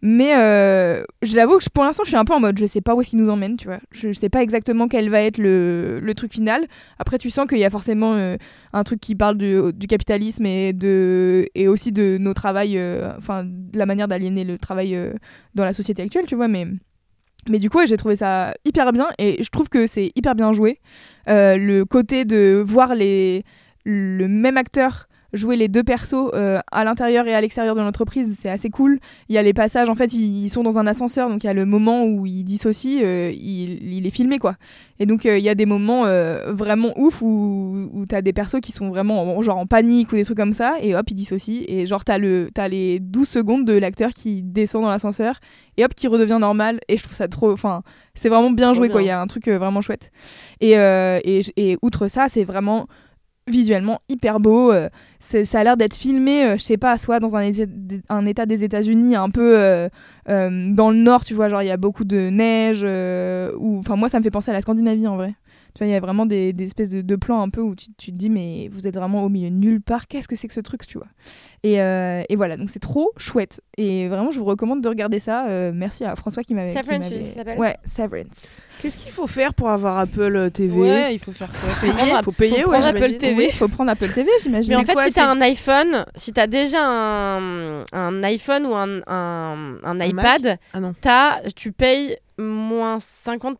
Mais euh, je l'avoue que pour l'instant, je suis un peu en mode, je sais pas où est-ce qu'il nous emmène, tu vois. Je, sais pas exactement quel va être le, le truc final. Après, tu sens qu'il y a forcément euh, un truc qui parle du, capitalisme et, de, et aussi de nos travails, euh, enfin, de la manière d'aliéner le travail euh, dans la société actuelle, tu vois. Mais Mais du coup, j'ai trouvé ça hyper bien et je trouve que c'est hyper bien joué. Le côté de voir les, le même acteur jouer les deux persos euh, à l'intérieur et à l'extérieur de l'entreprise, c'est assez cool. Il y a les passages, en fait, ils, ils sont dans un ascenseur, donc il y a le moment où ils dissocient, euh, il, il est filmé quoi. Et donc euh, il y a des moments euh, vraiment ouf où, où t'as des persos qui sont vraiment en- genre en panique ou des trucs comme ça, et hop, ils dissocient, et genre t'as le- t'as les 12 secondes de l'acteur qui descend dans l'ascenseur, et hop, qui redevient normal, et je trouve ça trop. Enfin, c'est vraiment bien joué quoi, il y a un truc vraiment chouette. Et, et, et outre ça, c'est vraiment visuellement hyper beau. euh, ça a l'air d'être filmé, euh, je sais pas, soit dans un, état- des États-Unis un peu euh, dans le nord, tu vois, genre il y a beaucoup de neige. ou Enfin, moi, ça me fait penser à la Scandinavie en vrai. Tu vois, il y a vraiment des, des espèces de, de plans un peu où tu, tu te dis, mais vous êtes vraiment au milieu de nulle part, qu'est-ce que c'est que ce truc, tu vois? Et, euh, et voilà, donc c'est trop chouette. Et vraiment, je vous recommande de regarder ça. Euh, merci à François qui m'avait. Severance, oui, ça s'appelle Ouais, Severance. Qu'est-ce qu'il faut faire pour avoir Apple TV Ouais, il faut faire quoi? Payer Faut payer, Faut ouais, Apple. TV. Oui, il faut prendre Apple TV, j'imagine. Mais en fait, quoi, si c'est- t'as un iPhone, si t'as déjà un, un iPhone ou un, un, un iPad, Ah non. t'as, tu payes moins 50%,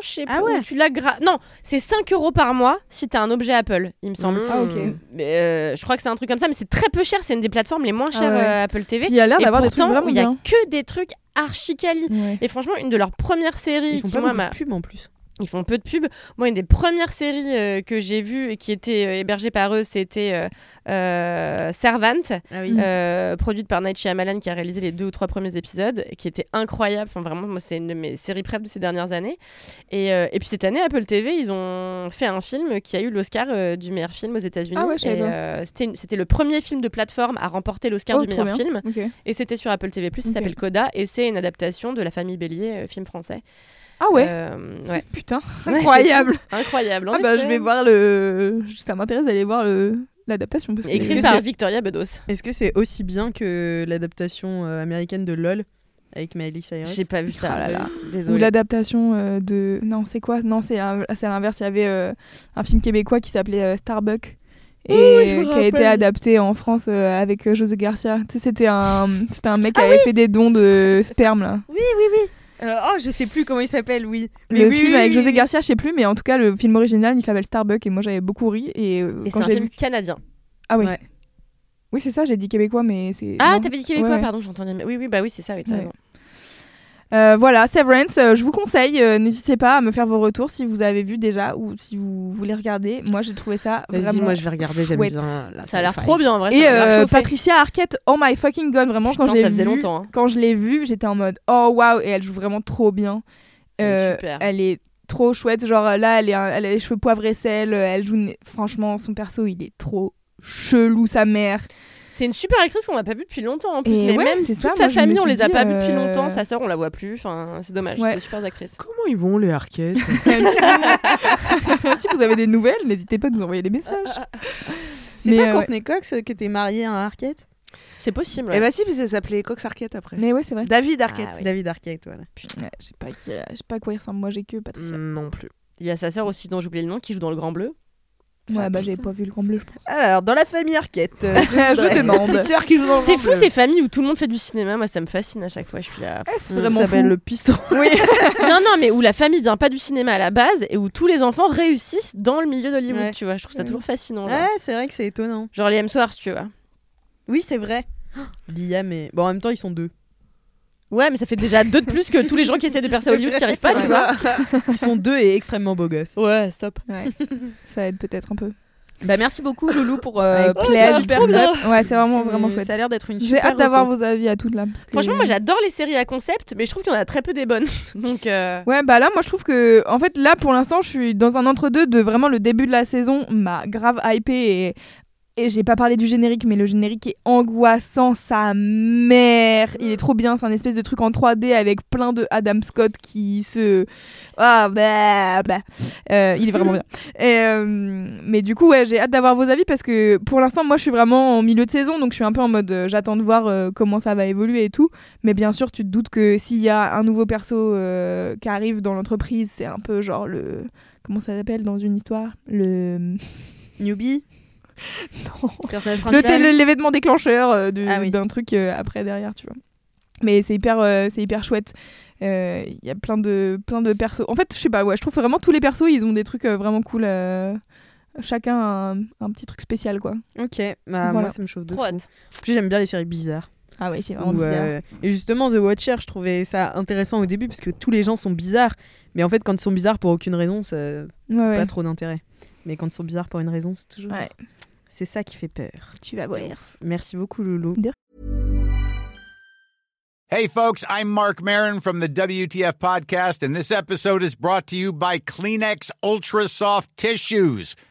je sais Ah pas. ouais. ou Tu l'as gra- Non, c'est 5 euros par mois si t'as un objet Apple, il me semble. Ah, ok. Mais, euh, je crois que c'est un truc comme ça, mais c'est très peu cher. C'est une des plateformes les moins Ah chères ouais. euh, Apple TV. Il y a l'air d'avoir des trucs vraiment il y a bien. que des trucs archi quali. Ouais. Et franchement, une de leurs premières séries Ils font qui, pas moi, de pub en plus. Ils font peu de pubs. Moi, une des premières séries euh, que j'ai vues et qui était euh, hébergée par eux, c'était euh, euh, Servant, Ah oui. produite par Night Shyamalan qui a réalisé les deux ou trois premiers épisodes, qui était incroyable. Enfin, vraiment, moi, c'est une de mes séries préf de ces dernières années. Et, et puis cette année, Apple TV, ils ont fait un film qui a eu l'Oscar du meilleur film aux États-Unis. Ah ouais, c'était le premier film de plateforme à remporter l'Oscar Oh, du meilleur bien. film. Et c'était sur Apple TV+. Il Ok. s'appelle Coda et c'est une adaptation de La Famille Bélier, film français. Ah ouais, Euh, ouais. putain, <laughs> incroyable. Incroyable. Ah bah je vais voir le. Ça m'intéresse d'aller voir le l'adaptation parce que. Écrit que par c'est- Victoria Bedos. Est-ce que c'est aussi bien que l'adaptation euh, américaine de LOL avec Miley Cyrus? J'ai pas vu ça. Ah là là. euh, Ou Désolée. l'adaptation euh, de. Non, c'est quoi? Non, c'est à l'inverse. Il y avait euh, un film québécois qui s'appelait Starbuck. Et me qui a été adapté en France euh, avec José Garcia. Tu sais, c'était un, c'était un mec qui avait fait des dons de sperme là. Euh, oh, je sais plus comment il s'appelle, oui. Le Mais oui, film oui, avec oui, José. Garcia, je sais plus, mais en tout cas, le film original, il s'appelle Starbuck et moi j'avais beaucoup ri. Et, euh, Et quand c'est un film vu. canadien. Ah oui. Ouais. Oui, c'est ça, j'ai dit québécois, mais c'est. Ah, t'avais dit québécois, Ouais, ouais. pardon, j'entendais. Oui, oui, bah oui, c'est ça, oui, t'as Ouais. raison. Euh, voilà, Severance, euh, je vous conseille, euh, n'hésitez pas à me faire vos retours si vous avez vu déjà ou si vous voulez regarder. Moi, j'ai trouvé ça Vas-y, vraiment. moi je vais regarder, j'aime chouette. bien. la Ça a l'air sci-fi. trop bien, en vrai. Et ça euh, chauffé. Patricia Arquette, oh my fucking god, vraiment, quand j'ai ça faisait vu, longtemps. hein. quand je l'ai vue, j'étais en mode oh waouh, et elle joue vraiment trop bien. Elle est super. elle est trop chouette, genre là, elle, est un- elle a les cheveux poivre et sel, euh, elle joue, une- franchement, son perso, il est trop chelou, sa mère. C'est une super actrice qu'on n'a pas vue depuis longtemps en plus. Et mais ouais, même toute ça, sa moi, famille, on les a dit, pas vus depuis euh, longtemps. Sa sœur, on la voit plus. Enfin, c'est dommage. Ouais. C'est des super actrices. Comment ils vont les Arquettes <laughs> <laughs> si vous avez des nouvelles, n'hésitez pas à nous envoyer des messages. <laughs> C'est pas euh, Courtney Cox euh, qui était mariée à un Arquette C'est possible. Eh ouais. bah si, parce que ça s'appelait Cox Arquette après. Mais ouais, c'est vrai. David Arquette. Ah oui. David Arquette, voilà. Ouais, je sais pas, qui- je sais pas à quoi il ressemble. Moi, j'ai que Patricia. Non plus. Il y a sa sœur aussi, dont j'ai oublié le nom, qui joue dans Le Grand Bleu. Ouais, bah j'ai pas vu le grand bleu, je pense. Alors, dans la famille Arquette, <laughs> euh, Je demande. <laughs> C'est fou ces familles où tout le monde fait du cinéma. Moi, ça me fascine à chaque fois. Je suis là. c'est ça vraiment s'appelle le piston. <laughs> Oui. non, non, mais où la famille vient pas du cinéma à la base et où tous les enfants réussissent dans le milieu d'Hollywood. Ouais. Tu vois, je trouve ça toujours fascinant. genre. Ouais, c'est vrai que c'est étonnant. Genre les Hemsworth, tu vois. Oui, c'est vrai. <gasps> Liam et. Bon, en même temps, ils sont deux. Ouais, mais ça fait déjà deux de plus que tous les gens qui essaient de percer Hollywood qui arrivent pas, tu vois. <laughs> Ils sont deux et extrêmement beaux gosses. Ouais, stop. Ouais. Ça aide peut-être un peu. Bah, merci beaucoup, Loulou, pour. euh, super bien. Ouais, c'est vraiment, vraiment chouette. Ça a l'air d'être une J'ai hâte d'avoir vos avis à toutes là. parce que- Franchement, moi j'adore les séries à concept, mais je trouve qu'il y en a très peu des bonnes. <laughs> Donc, euh, Ouais, bah là, moi je trouve que, en fait, là pour l'instant, je suis dans un entre-deux de vraiment le début de la saison m'a grave hypé et, et j'ai pas parlé du générique, mais le générique est angoissant, sa mère. Il est trop bien, c'est un espèce de truc en 3D avec plein de Adam Scott qui se. Ah, bah, bah. Euh, il est vraiment <laughs> bien. Et, euh, mais du coup, ouais, j'ai hâte d'avoir vos avis parce que pour l'instant, moi je suis vraiment en milieu de saison, donc je suis un peu en mode euh, j'attends de voir comment ça va évoluer et tout. Mais bien sûr, tu te doutes que s'il y a un nouveau perso qui arrive dans l'entreprise, c'est un peu genre le. Comment ça s'appelle dans une histoire? Le. Newbie <laughs> Non. L'événement déclencheur euh, Ah oui. d'un truc euh, après derrière, tu vois. Mais c'est hyper, euh, c'est hyper chouette. Euh, Il y a plein de, plein de persos. En fait, je sais pas, ouais, je trouve vraiment tous les persos, ils ont des trucs euh, vraiment cool. euh, Chacun a un, un petit truc spécial, quoi. Ok, bah, Voilà. moi ça me chauffe de fou. hâte. Puis j'aime bien les séries bizarres. Ah ouais, c'est vraiment Où, bizarre. euh, et justement, The Watcher, je trouvais ça intéressant au début parce que tous les gens sont bizarres. Mais en fait, quand ils sont bizarres pour aucune raison, ça ouais. pas trop d'intérêt. Mais quand ils sont bizarres pour une raison, c'est toujours. Ouais. C'est ça qui fait peur. Tu vas voir. Merci beaucoup, Loulou. Hey, folks, I'm Mark Marin from the WTF Podcast, and this episode is brought to you by Kleenex Ultra Soft Tissues,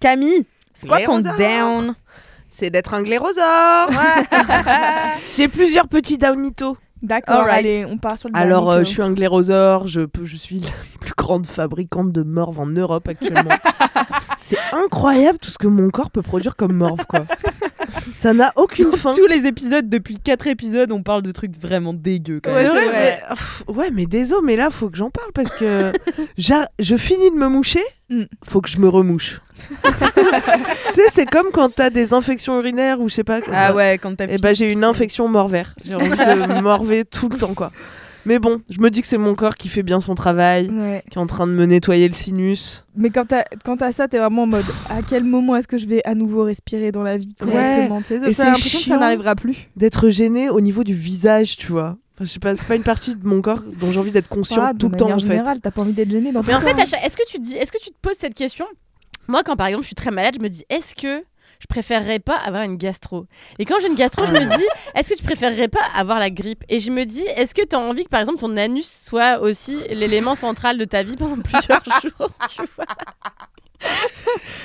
Camille, c'est quoi ton down? C'est d'être un glérosaure. <laughs> <laughs> J'ai plusieurs petits downitos. D'accord, allez, on part sur le Alors, euh, je suis un glérosaure, je, peux- je suis la <laughs> plus grande fabricante de morve en Europe actuellement. C'est incroyable tout ce que mon corps peut produire comme morve, quoi. Ça n'a aucune Dans fin. tous les épisodes, depuis 4 épisodes, on parle de trucs vraiment dégueux. quand Ouais, même. c'est vrai, vrai. mais, pff, ouais, mais désolé, mais là, faut que j'en parle parce que <laughs> je finis de me moucher, Mm. faut que je me remouche. <laughs> tu sais, c'est comme quand t'as des infections urinaires ou je sais pas. Ah ouais, quand t'as Et bah, j'ai une infection morvère. J'ai envie <laughs> de morver tout le temps, quoi. Mais bon, je me dis que c'est mon corps qui fait bien son travail, Ouais. qui est en train de me nettoyer le sinus. Mais quand t'as ça, t'es vraiment en mode à quel moment est-ce que je vais à nouveau respirer dans la vie correctement Et T'as c'est l'impression que ça n'arrivera plus. D'être gêné au niveau du visage, tu vois. Enfin, je sais pas, c'est pas une partie de mon corps dont j'ai envie d'être conscient Voilà, tout le temps, en fait. générale, t'as pas envie d'être gêné dans Mais ton en fait, chaque- est-ce que tu dis, est-ce que tu te poses cette question? Moi, quand par exemple je suis très malade, je me dis, est-ce que je préférerais pas avoir une gastro Et quand j'ai une gastro, je me dis, est-ce que tu préférerais pas avoir la grippe? Et je me dis, est-ce que tu as envie que par exemple ton anus soit aussi l'élément central de ta vie pendant plusieurs <laughs> jours tu vois?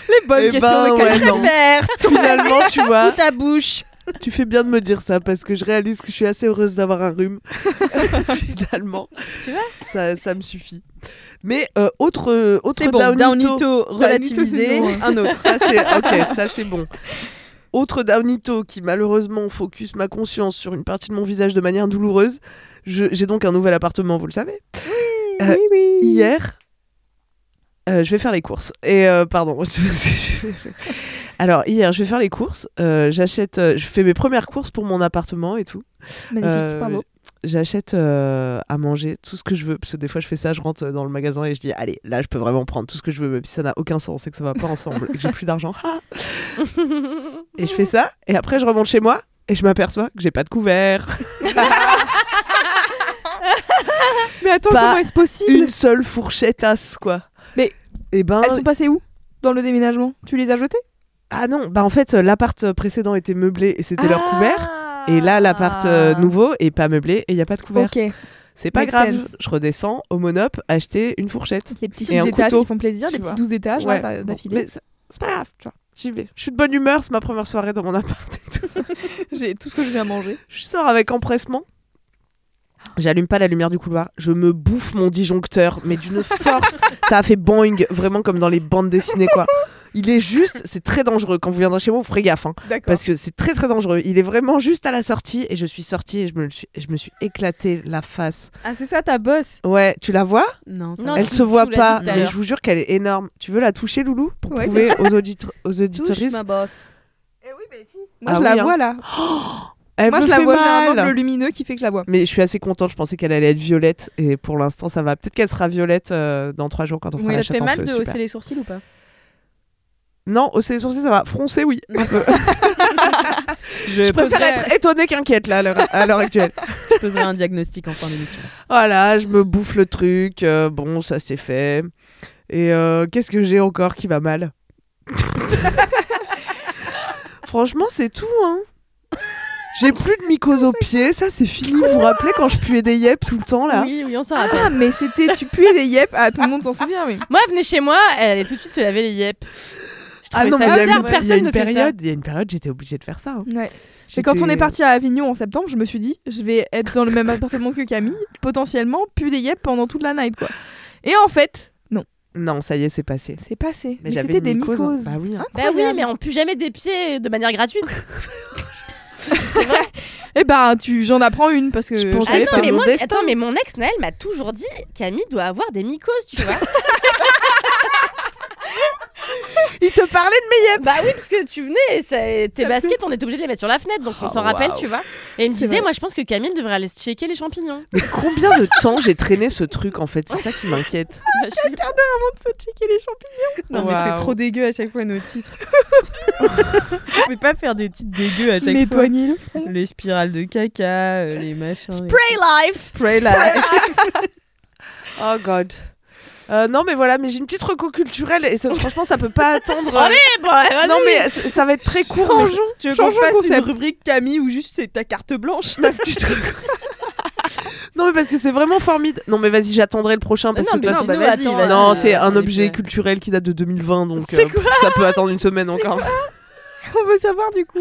Les bonnes Eh questions. ben, mais ouais, qu'elle non. préfère Finalement, tu vois, Ou ta bouche? tu fais bien de me dire ça parce que je réalise que je suis assez heureuse d'avoir un rhume. <laughs> <laughs> Finalement, Tu vois? ça, ça me suffit. Mais euh, autre, euh, autre bon, downito- downito relativisé, Downito, <laughs> un autre. Ça c'est ok, ça c'est bon. Autre downito qui malheureusement focus ma conscience sur une partie de mon visage de manière douloureuse. J'ai donc un nouvel appartement, vous le savez. Euh, oui, oui. Hier, euh, je vais faire les courses. Et euh, pardon. <laughs> Alors hier, je vais faire les courses. Euh, J'achète, je fais mes premières courses pour mon appartement et tout. Magnifique, Euh, bravo. J'achète euh, à manger tout ce que je veux. Parce que des fois, je fais ça, je rentre dans le magasin et je dis, allez, là, je peux vraiment prendre tout ce que je veux, même si ça n'a aucun sens et que ça va pas <laughs> ensemble et que j'ai plus d'argent. Ah <laughs> et je fais ça. Et après, je remonte chez moi et je m'aperçois que j'ai pas de couvert. <laughs> Mais attends, pas comment est-ce possible Une seule fourchette as, quoi. Mais et ben, Elles sont passées où? Dans le déménagement? Tu les as jetées? Ah non, bah en fait, l'appart précédent était meublé et c'était leur couvert. Ah. Et là, l'appart euh, nouveau est pas meublé et il y a pas de couvert. Ok. C'est pas Make grave. sense. Je redescends au Monop acheter une fourchette. Les petits Et 6 un étages couteau, qui font plaisir, les petits 12 étages Ouais, d'affilée. c'est c'est pas grave, tu vois. J'y vais. Je suis de bonne humeur, c'est ma première soirée dans mon appart et tout. <laughs> J'ai tout ce que je viens manger. Je sors avec empressement. J'allume pas la lumière du couloir, je me bouffe mon disjoncteur, mais d'une force. <laughs> ça a fait boing, vraiment comme dans les bandes dessinées, quoi. Il est juste, c'est très dangereux. Quand vous viendrez chez moi, vous ferez gaffe, hein, parce que c'est très très dangereux. Il est vraiment juste à la sortie, et je suis sortie et je me, suis, je me suis éclaté la face. Ah, c'est ça ta bosse? Ouais, tu la vois? Non, ça Non. Elle se voit pas, mais je vous jure qu'elle est énorme. Tu veux la toucher, Loulou, pour Ouais, prouver aux, auditres, aux Touche auditoristes ma bosse. Moi Ah je la oui, hein. vois là. <gasps> Elle Moi je la vois, j'ai un angle lumineux qui fait que je la vois. Mais je suis assez contente, je pensais qu'elle allait être violette et pour l'instant ça va. Peut-être qu'elle sera violette euh, dans trois jours quand on fera ça la te fait mal feu, de super. hausser les sourcils ou pas? Non, hausser les sourcils, ça va. Froncer, oui. un peu. <laughs> <laughs> Je, Je préfère poserai- être étonnée qu'inquiète là à l'heure- à l'heure actuelle. <laughs> je poserai un diagnostic en fin d'émission. Voilà, je me bouffe le truc. euh, bon, ça c'est fait. Et euh, qu'est-ce que j'ai encore qui va mal? Franchement, c'est tout. Hein. J'ai plus de mycose aux pieds, ça c'est fini. Vous vous rappelez quand je puais des yep tout le temps là Oui, oui, on s'en rappelle. Ah, mais c'était. Tu puais des yep. Ah, tout le monde s'en souvient, oui. Moi, elle venait chez moi, elle allait tout de suite se laver les yep. Je Ah non, mais il y y personne a une période, il y a une période, j'étais obligée de faire ça. hein. Ouais. Et quand on est parti à Avignon en septembre, je me suis dit, je vais être dans le même appartement que Camille, potentiellement pu des yep pendant toute la night, quoi. Et en fait, non, Non, ça y est, c'est passé. c'est passé. Mais Mais j'avais c'était des mycose, hein. mycoses. Bah oui. Bah oui, mais on pue jamais des pieds de manière gratuite. <laughs> <laughs> Eh ben, tu, j'en apprends une parce que Je pensais Ah non, mais mon attends, mais mon ex Naël m'a toujours dit Camille doit avoir des mycoses, tu vois. <laughs> Il te parlait de mes yep. bah oui, parce que tu venais, et ça- tes baskets, on était obligé de les mettre sur la fenêtre, donc on Oh, s'en rappelle, tu vois. Et il me C'est disait, vrai. moi je pense que Camille devrait aller checker les champignons. Mais combien de temps j'ai traîné ce truc en fait? C'est ça qui m'inquiète. <laughs> Bah, je sais pas. de se checker les champignons. Non, mais c'est trop dégueu à chaque fois nos titres. <laughs> On peut pas faire des titres dégueux à chaque Nettoyer le front. fois. Les spirales de caca, euh, les machins. les- Spray life Spray life. <laughs> oh god. Euh, non mais voilà, mais j'ai une petite reco culturelle et ça- <laughs> franchement ça peut pas attendre. euh, Allez, bah, vas-y. non mais ça va être très court. mais- Changeons. Tu veux qu'on fasse une rubrique Camille ou juste c'est ta carte blanche Ma petite reco. <laughs> non mais parce que c'est vraiment formidable. Non mais vas-y, j'attendrai le prochain parce Non, que toi, non, bah, non, c'est un objet culturel qui date de 2020 donc euh, ça peut attendre une semaine encore. <laughs> On veut savoir du coup.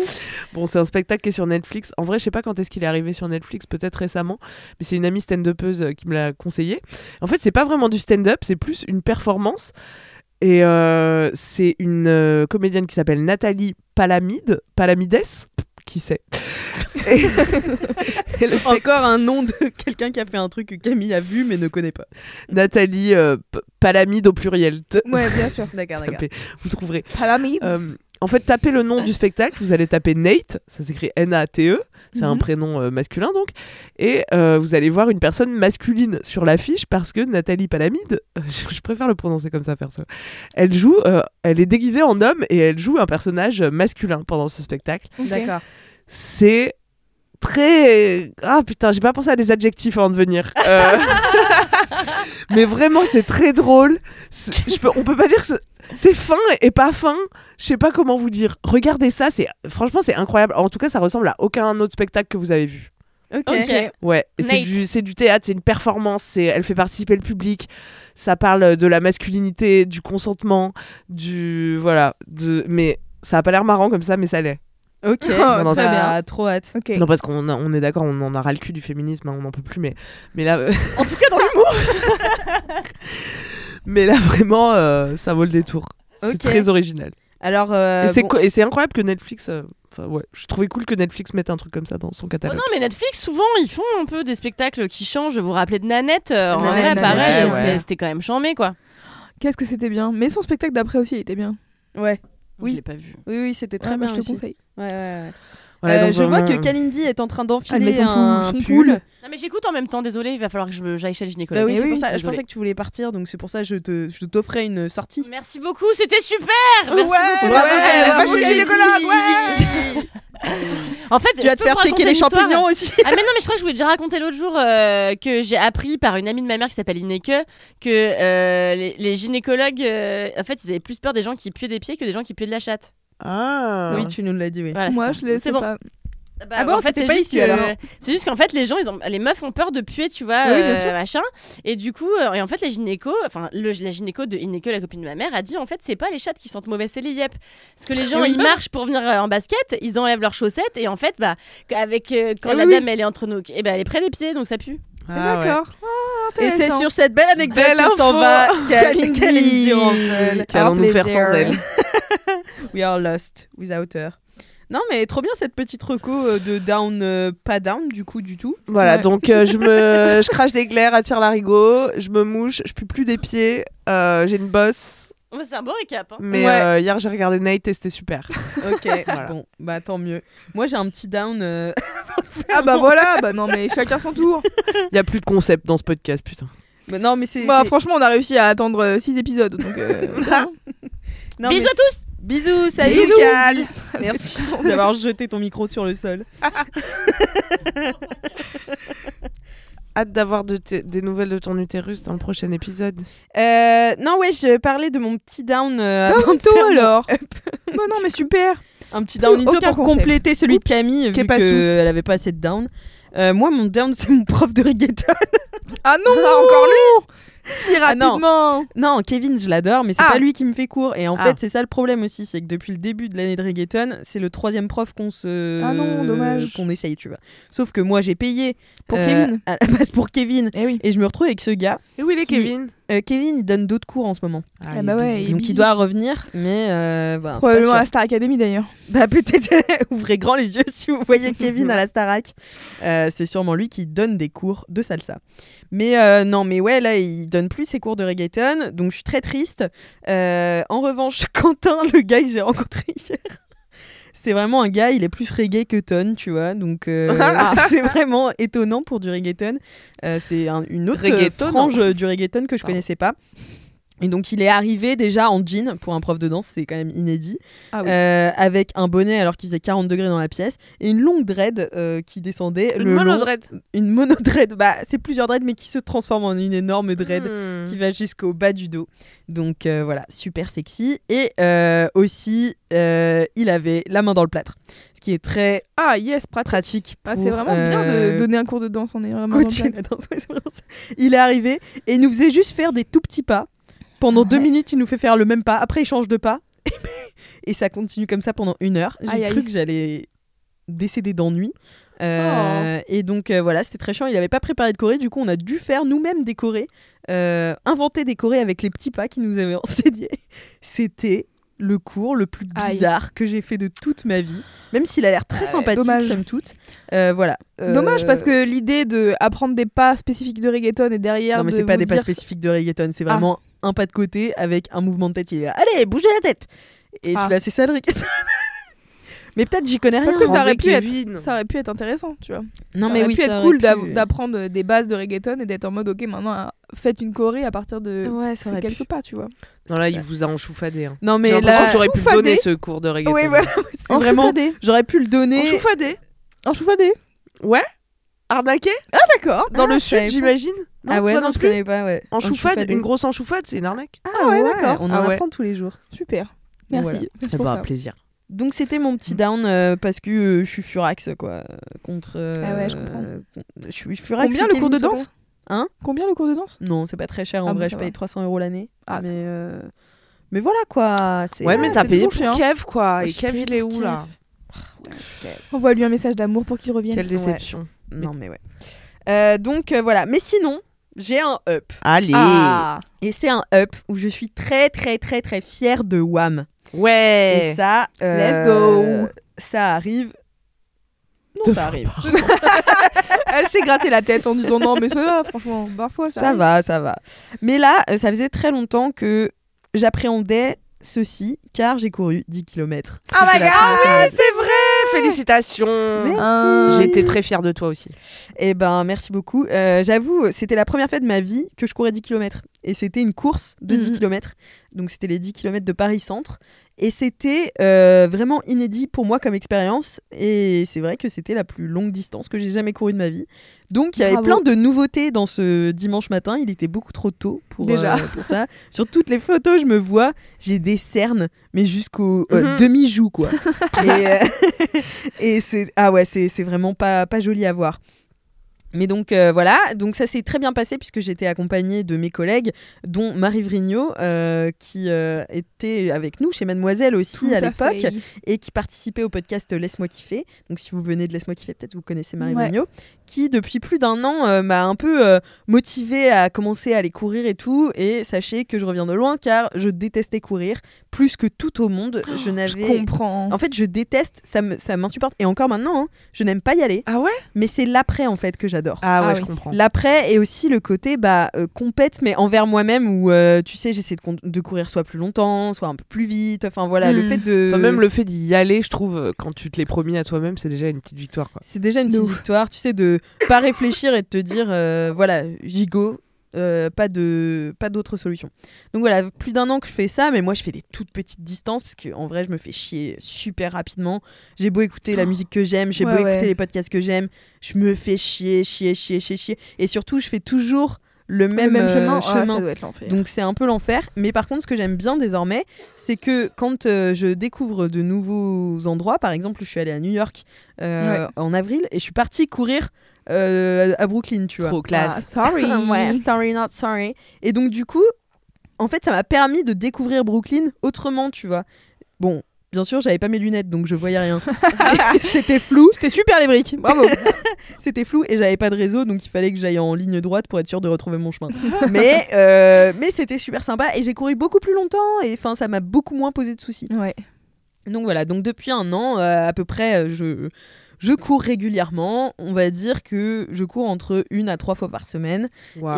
Bon, c'est un spectacle qui est sur Netflix. En vrai, je sais pas quand est-ce qu'il est arrivé sur Netflix, peut-être récemment, mais c'est une amie stand-upeuse euh, qui me l'a conseillé. En fait, c'est pas vraiment du stand-up, c'est plus une performance. Et euh, c'est une euh, comédienne qui s'appelle Nathalie Palamide, Palamides, qui sait. Et, <laughs> et le Encore un nom de quelqu'un qui a fait un truc que Camille a vu mais ne connaît pas. Nathalie euh, Palamide au pluriel. Ouais, bien sûr. <laughs> D'accord, vous trouverez. Palamides. En fait, tapez le nom du spectacle, vous allez taper Nate, ça s'écrit N-A-T-E, c'est un Mhm. prénom euh, masculin donc, et euh, vous allez voir une personne masculine sur l'affiche parce que Nathalie Palamide, <laughs> je, je préfère le prononcer comme ça perso, elle joue, euh, elle est déguisée en homme et elle joue un personnage masculin pendant ce spectacle. D'accord. C'est très ah putain j'ai pas pensé à des adjectifs avant de venir Euh, <laughs> <laughs> mais vraiment c'est très drôle je peux, on peut pas dire que c'est- fin et pas fin je sais pas comment vous dire regardez ça c'est franchement c'est incroyable en tout cas ça ressemble à aucun autre spectacle que vous avez vu Ok. Ouais c'est du c'est du théâtre c'est une performance c'est elle fait participer le public ça parle de la masculinité du consentement du voilà de mais ça a pas l'air marrant comme ça mais ça l'est Ok. <laughs> Oh, non, très ça bien. a trop hâte. Ok. non parce qu'on on est d'accord, on en a ras le cul du féminisme, hein, on n'en peut plus, mais mais là, euh, En tout cas, dans l'humour. <laughs> mais là vraiment, euh, ça vaut le détour. C'est très original. Alors, euh, et c'est bon, co- incroyable que Netflix, euh, enfin ouais, je trouvais cool que Netflix mette un truc comme ça dans son Oh catalogue. non, mais Netflix, souvent, ils font un peu des spectacles qui changent. Vous vous rappelez de Nanette euh, En Nanette, vrai, Nanette, pareil, ouais, c'était ouais. c'était quand même chambé, quoi. Qu'est-ce que c'était bien. Mais son spectacle d'après aussi, il était bien. ouais. Oui. Oui. Je l'ai pas vu. Oui, oui, c'était très bien. bien, je te aussi. conseille. Ouais, ouais, ouais. Voilà, Euh, donc je vois vraiment, que Kalindi est en train d'enfiler un pull- son pull. pull. Non, mais j'écoute en même temps, désolé, il va falloir que je me- j'aille chez le gynécologue. Bah oui, Eh c'est oui, pour ça. Je pensais que tu voulais partir, donc c'est pour ça que je te, je t'offrais une sortie. Merci beaucoup, c'était super Merci beaucoup. ouais, bravo, va chez le Kalindi. gynécologue, ouais. <laughs> En fait, Tu vas je te faire checker les champignons aussi. Ah mais non mais je crois que je voulais déjà raconter l'autre jour euh, que j'ai appris par une amie de ma mère qui s'appelle Ineke que euh, les, les gynécologues euh, en fait ils avaient plus peur des gens qui puaient des pieds que des gens qui puaient de la chatte. Ah. Oui, tu nous l'as dit, oui. Voilà, Moi, je le C'est sais bon. pas. Bah, Ah bon, en fait, c'est pas juste ici, que- alors C'est juste qu'en fait les gens ils ont les meufs ont peur de puer tu vois Oui, euh, machin et du coup euh, et en fait les gynécos enfin la gynéco de Ineke la copine de ma mère a dit en fait c'est pas les chattes qui sentent mauvais c'est les yep parce que les gens Oui. ils marchent pour venir euh, en basket ils enlèvent leurs chaussettes et en fait bah avec euh, quand Ah la oui, dame elle est entre nous et ben elle est près des pieds donc ça pue. Ah, ouais. D'accord. Ah, Et c'est sur cette belle anecdote Belle que s'en va <laughs> Ranvel. Qu'allons-nous faire sans elle <laughs> <laughs> We are lost without her. Non, mais trop bien cette petite reco euh, de down, euh, pas down du coup, du tout. Voilà, Ouais. donc euh, je me, <laughs> je crache des glaires, attire l'arigot, je me mouche, je pue plus des pieds, euh, j'ai une bosse. Ouais, c'est un beau récap. hein. Mais Ouais. euh, hier j'ai regardé Nate et c'était super. <laughs> Ok, Voilà. bon, bah tant mieux. Moi j'ai un petit down. euh, Ah bah voilà, bah non mais chacun son tour. Il y a plus de concept dans ce podcast, putain. mais non, mais c'est. Bah franchement, on a réussi à attendre 6 épisodes donc euh, voilà. Non, Bisous à tous Bisous, salut Bisous. Cal. <laughs> Merci <laughs> d'avoir jeté ton micro sur le sol. <laughs> Hâte d'avoir de des nouvelles de ton utérus dans le prochain épisode. Euh, non, ouais, je parlais de mon petit down euh, avant de faire mon alors. up. Bon, non, mais super. Un petit down pour concept. compléter celui Oups, de Camille, qui vu qu'elle avait pas assez de down. Euh, moi, mon down, c'est mon prof de reggaeton. Ah non, encore lui <laughs> Si Ah non. rapidement. Non, Kevin, je l'adore, mais c'est Ah. pas lui qui me fait cours. Et en Ah. fait, c'est ça le problème aussi, c'est que depuis le début de l'année de reggaeton, c'est le troisième prof qu'on se, Ah non, dommage. qu'on essaye, tu vois. Sauf que moi, j'ai payé Pour euh, Kevin. à la base pour Kevin, Eh oui. et je me retrouve avec ce gars. Et où il est Qui- Kevin Euh, Kevin, il donne d'autres cours en ce moment, Ah, Ah il bah ouais, donc il doit revenir, mais euh, bah, Probablement à Star Academy d'ailleurs. Bah peut-être <laughs> ouvrez grand les yeux si vous voyez Kevin à la Starac. Euh, c'est sûrement lui qui donne des cours de salsa. Mais euh, non, mais ouais, là, il donne plus ses cours de reggaeton, donc je suis très triste. Euh, en revanche, <laughs> Quentin, le gars que j'ai rencontré hier, c'est vraiment un gars, il est plus reggae que ton, tu vois. Donc euh, <laughs> <laughs> c'est vraiment étonnant pour du reggaeton. Euh, c'est un- une autre frange euh, du reggaeton que je Pardon. connaissais pas. Et donc il est arrivé déjà en jean pour un prof de danse, c'est quand même inédit. Ah oui. Euh, avec un bonnet alors qu'il faisait 40 degrés dans la pièce et une longue dread euh, qui descendait. Une monodread. Une monodread. Bah, c'est plusieurs dreads mais qui se transforme en une énorme dread Hmm. qui va jusqu'au bas du dos. Donc euh, voilà, super sexy. Et aussi, il avait la main dans le plâtre. Ce qui est très Ah yes, pratique. Ah, pour, c'est vraiment bien de donner un cours de danse. On est vraiment. coacher la danse. Ouais, c'est vraiment ça. Il est arrivé et il nous faisait juste faire des tout petits pas. Pendant deux minutes, il nous fait faire le même pas. Après, il change de pas. <laughs> et ça continue comme ça pendant une heure. J'ai cru aïe. que j'allais décéder d'ennui. Euh, Et donc euh, voilà, c'était très chiant. Il n'avait pas préparé de choré. Du coup, on a dû faire nous-mêmes des chorés. euh, inventer des chorés avec les petits pas qu'il nous avait <laughs> enseignés. C'était le cours le plus Aïe. bizarre que j'ai fait de toute ma vie. Même s'il a l'air très sympathique, dommage. somme toute. Euh, voilà. Dommage parce que l'idée de apprendre des pas spécifiques de reggaeton et derrière. Non, mais de c'est pas des pas spécifiques de reggaeton, c'est Ah. Un pas de côté avec un mouvement de tête. Il est là, allez, bougez la tête Et Ah. tu là, c'est ça le <laughs> mais peut-être j'y connais rien. Parce que ça hein. aurait, pu Kevin. être, ça aurait pu être intéressant, tu vois. Non, ça mais aurait oui, pu ça être aurait cool pu- d'apprendre des bases de reggaeton et d'être en mode ok, maintenant euh, faites une choré à partir de Ouais, ça quelques pu. pas, tu vois. Non, là, il vous a enchoufadé. Hein. Non, mais là. j'aurais pu donner ce cours de reggaeton. Oui, voilà, <laughs> c'est En vraiment. J'aurais pu le donner. Enchoufadé En choufadé. Ouais Arnaqué D'accord. Dans Ah, le sud, pas. j'imine Ah ouais, toi non, je connais pas, ouais. Enchoufade, Enchoufadé. une grosse enchoufade, c'est une arnaque. Ah ouais, ouais, d'accord. On en Ah ouais. apprend tous les jours. Super. Merci. Pour bah, ça. plaisir. Donc c'était mon petit down euh, parce que euh, je suis furax quoi euh, contre. euh, Ah ouais, je comprends. je suis furax. Combien le cours de danse pas- Hein? Combien le cours de danse? Non, c'est pas très cher en Ah vrai. Je paye va. 300 euros l'année. Ah, mais mais voilà quoi. c'est- Ouais, mais Ah, t'as c'est payé pour chiant. Kev, quoi. Et J'ai Kev, il est où, là Kev. Envoie-lui un message d'amour pour qu'il revienne. Quelle déception. Non mais ouais. Euh, donc euh, voilà. Mais sinon, j'ai un up. Allez Ah. Et c'est un up où je suis très très très très fière de Wham. Ouais Et ça, euh, Let's go. Ça arrive. Non, Deux ça arrive. <laughs> Elle s'est gratté la tête en disant non, mais ça va, franchement, parfois ça. Ça arrive. va, ça va. Mais là, ça faisait très longtemps que j'appréhendais ceci, car j'ai couru 10 km. Oh my god, c'est vrai Félicitations Merci. J'étais très fière de toi aussi. Eh ben, merci beaucoup. Euh, J'avoue, c'était la première fois de ma vie que je courais 10 km. Et c'était une course de 10 Mhm. km. Donc, c'était les 10 km de Paris-Centre. Et c'était euh, vraiment inédit pour moi comme expérience. Et c'est vrai que c'était la plus longue distance que j'ai jamais courue de ma vie. Donc, il y avait Bravo. plein de nouveautés dans ce dimanche matin. Il était beaucoup trop tôt pour, Déjà. euh, pour ça. <laughs> Sur toutes les photos, je me vois, j'ai des cernes, mais jusqu'au euh, Mhm. demi-joue, quoi. <laughs> et <laughs> et c'est ah ouais, c'est vraiment pas, pas joli à voir. Mais donc euh, voilà, donc ça s'est très bien passé puisque j'étais accompagnée de mes collègues, dont Marie Vrigno, euh, qui euh, était avec nous chez Mademoiselle aussi Tout à l'époque et qui participait au podcast Laisse-moi kiffer. Donc si vous venez de Laisse-moi kiffer, peut-être vous connaissez Marie Ouais. Vrigno, qui depuis plus d'un an m'a un peu motivée à commencer à aller courir et tout. Et sachez que je reviens de loin car je détestais courir plus que tout au monde. je Je n'avais comprends. en fait, je déteste, ça m'insupporte. Et encore maintenant, hein, je n'aime pas y aller. Ah ouais? Mais c'est l'après, en fait, que j'adore. Ah ouais, Ah je oui. comprends. L'après et aussi le côté bah, euh, compète, mais envers moi-même, où euh, tu sais, j'essaie de, de courir soit plus longtemps, soit un peu plus vite. Enfin voilà, le Mm. fait de. Enfin, même le fait d'y aller, je trouve, euh, quand tu te l'es promis à toi-même, c'est déjà une petite victoire. Quoi. C'est déjà une petite ouf. victoire, tu sais, de pas réfléchir et de te dire, euh, voilà, j'y go. Euh, pas de pas d'autre solution. Donc voilà, plus d'un an que je fais ça, mais moi je fais des toutes petites distances parce que en vrai je me fais chier super rapidement. J'ai beau écouter la musique que j'aime, j'ai Ouais, beau ouais. écouter les podcasts que j'aime, je me fais chier, chier, chier, chier, chier. Et surtout, je fais toujours le même, le même euh, chemin, ah, chemin. ça doit être l'enfer. Donc c'est un peu l'enfer. Mais par contre, ce que j'aime bien désormais, c'est que quand euh, je découvre de nouveaux endroits, par exemple, je suis allée à New York euh, en avril et je suis partie courir euh, à Brooklyn, tu vois. Trop classe. Ah, sorry. <laughs> ouais, sorry, not sorry. Et donc du coup, en fait, ça m'a permis de découvrir Brooklyn autrement, tu vois. Bon. Bien sûr, j'avais pas mes lunettes, donc je voyais rien. <laughs> <laughs> C'était flou. C'était super les briques. Bravo. C'était flou et j'avais pas de réseau, donc il fallait que j'aille en ligne droite pour être sûr de retrouver mon chemin. mais euh, mais c'était super sympa et j'ai couru beaucoup plus longtemps et enfin ça m'a beaucoup moins posé de soucis. ouais. Donc voilà, donc depuis un an euh, à peu près, je je cours régulièrement. On va dire que je cours entre une à trois fois par semaine.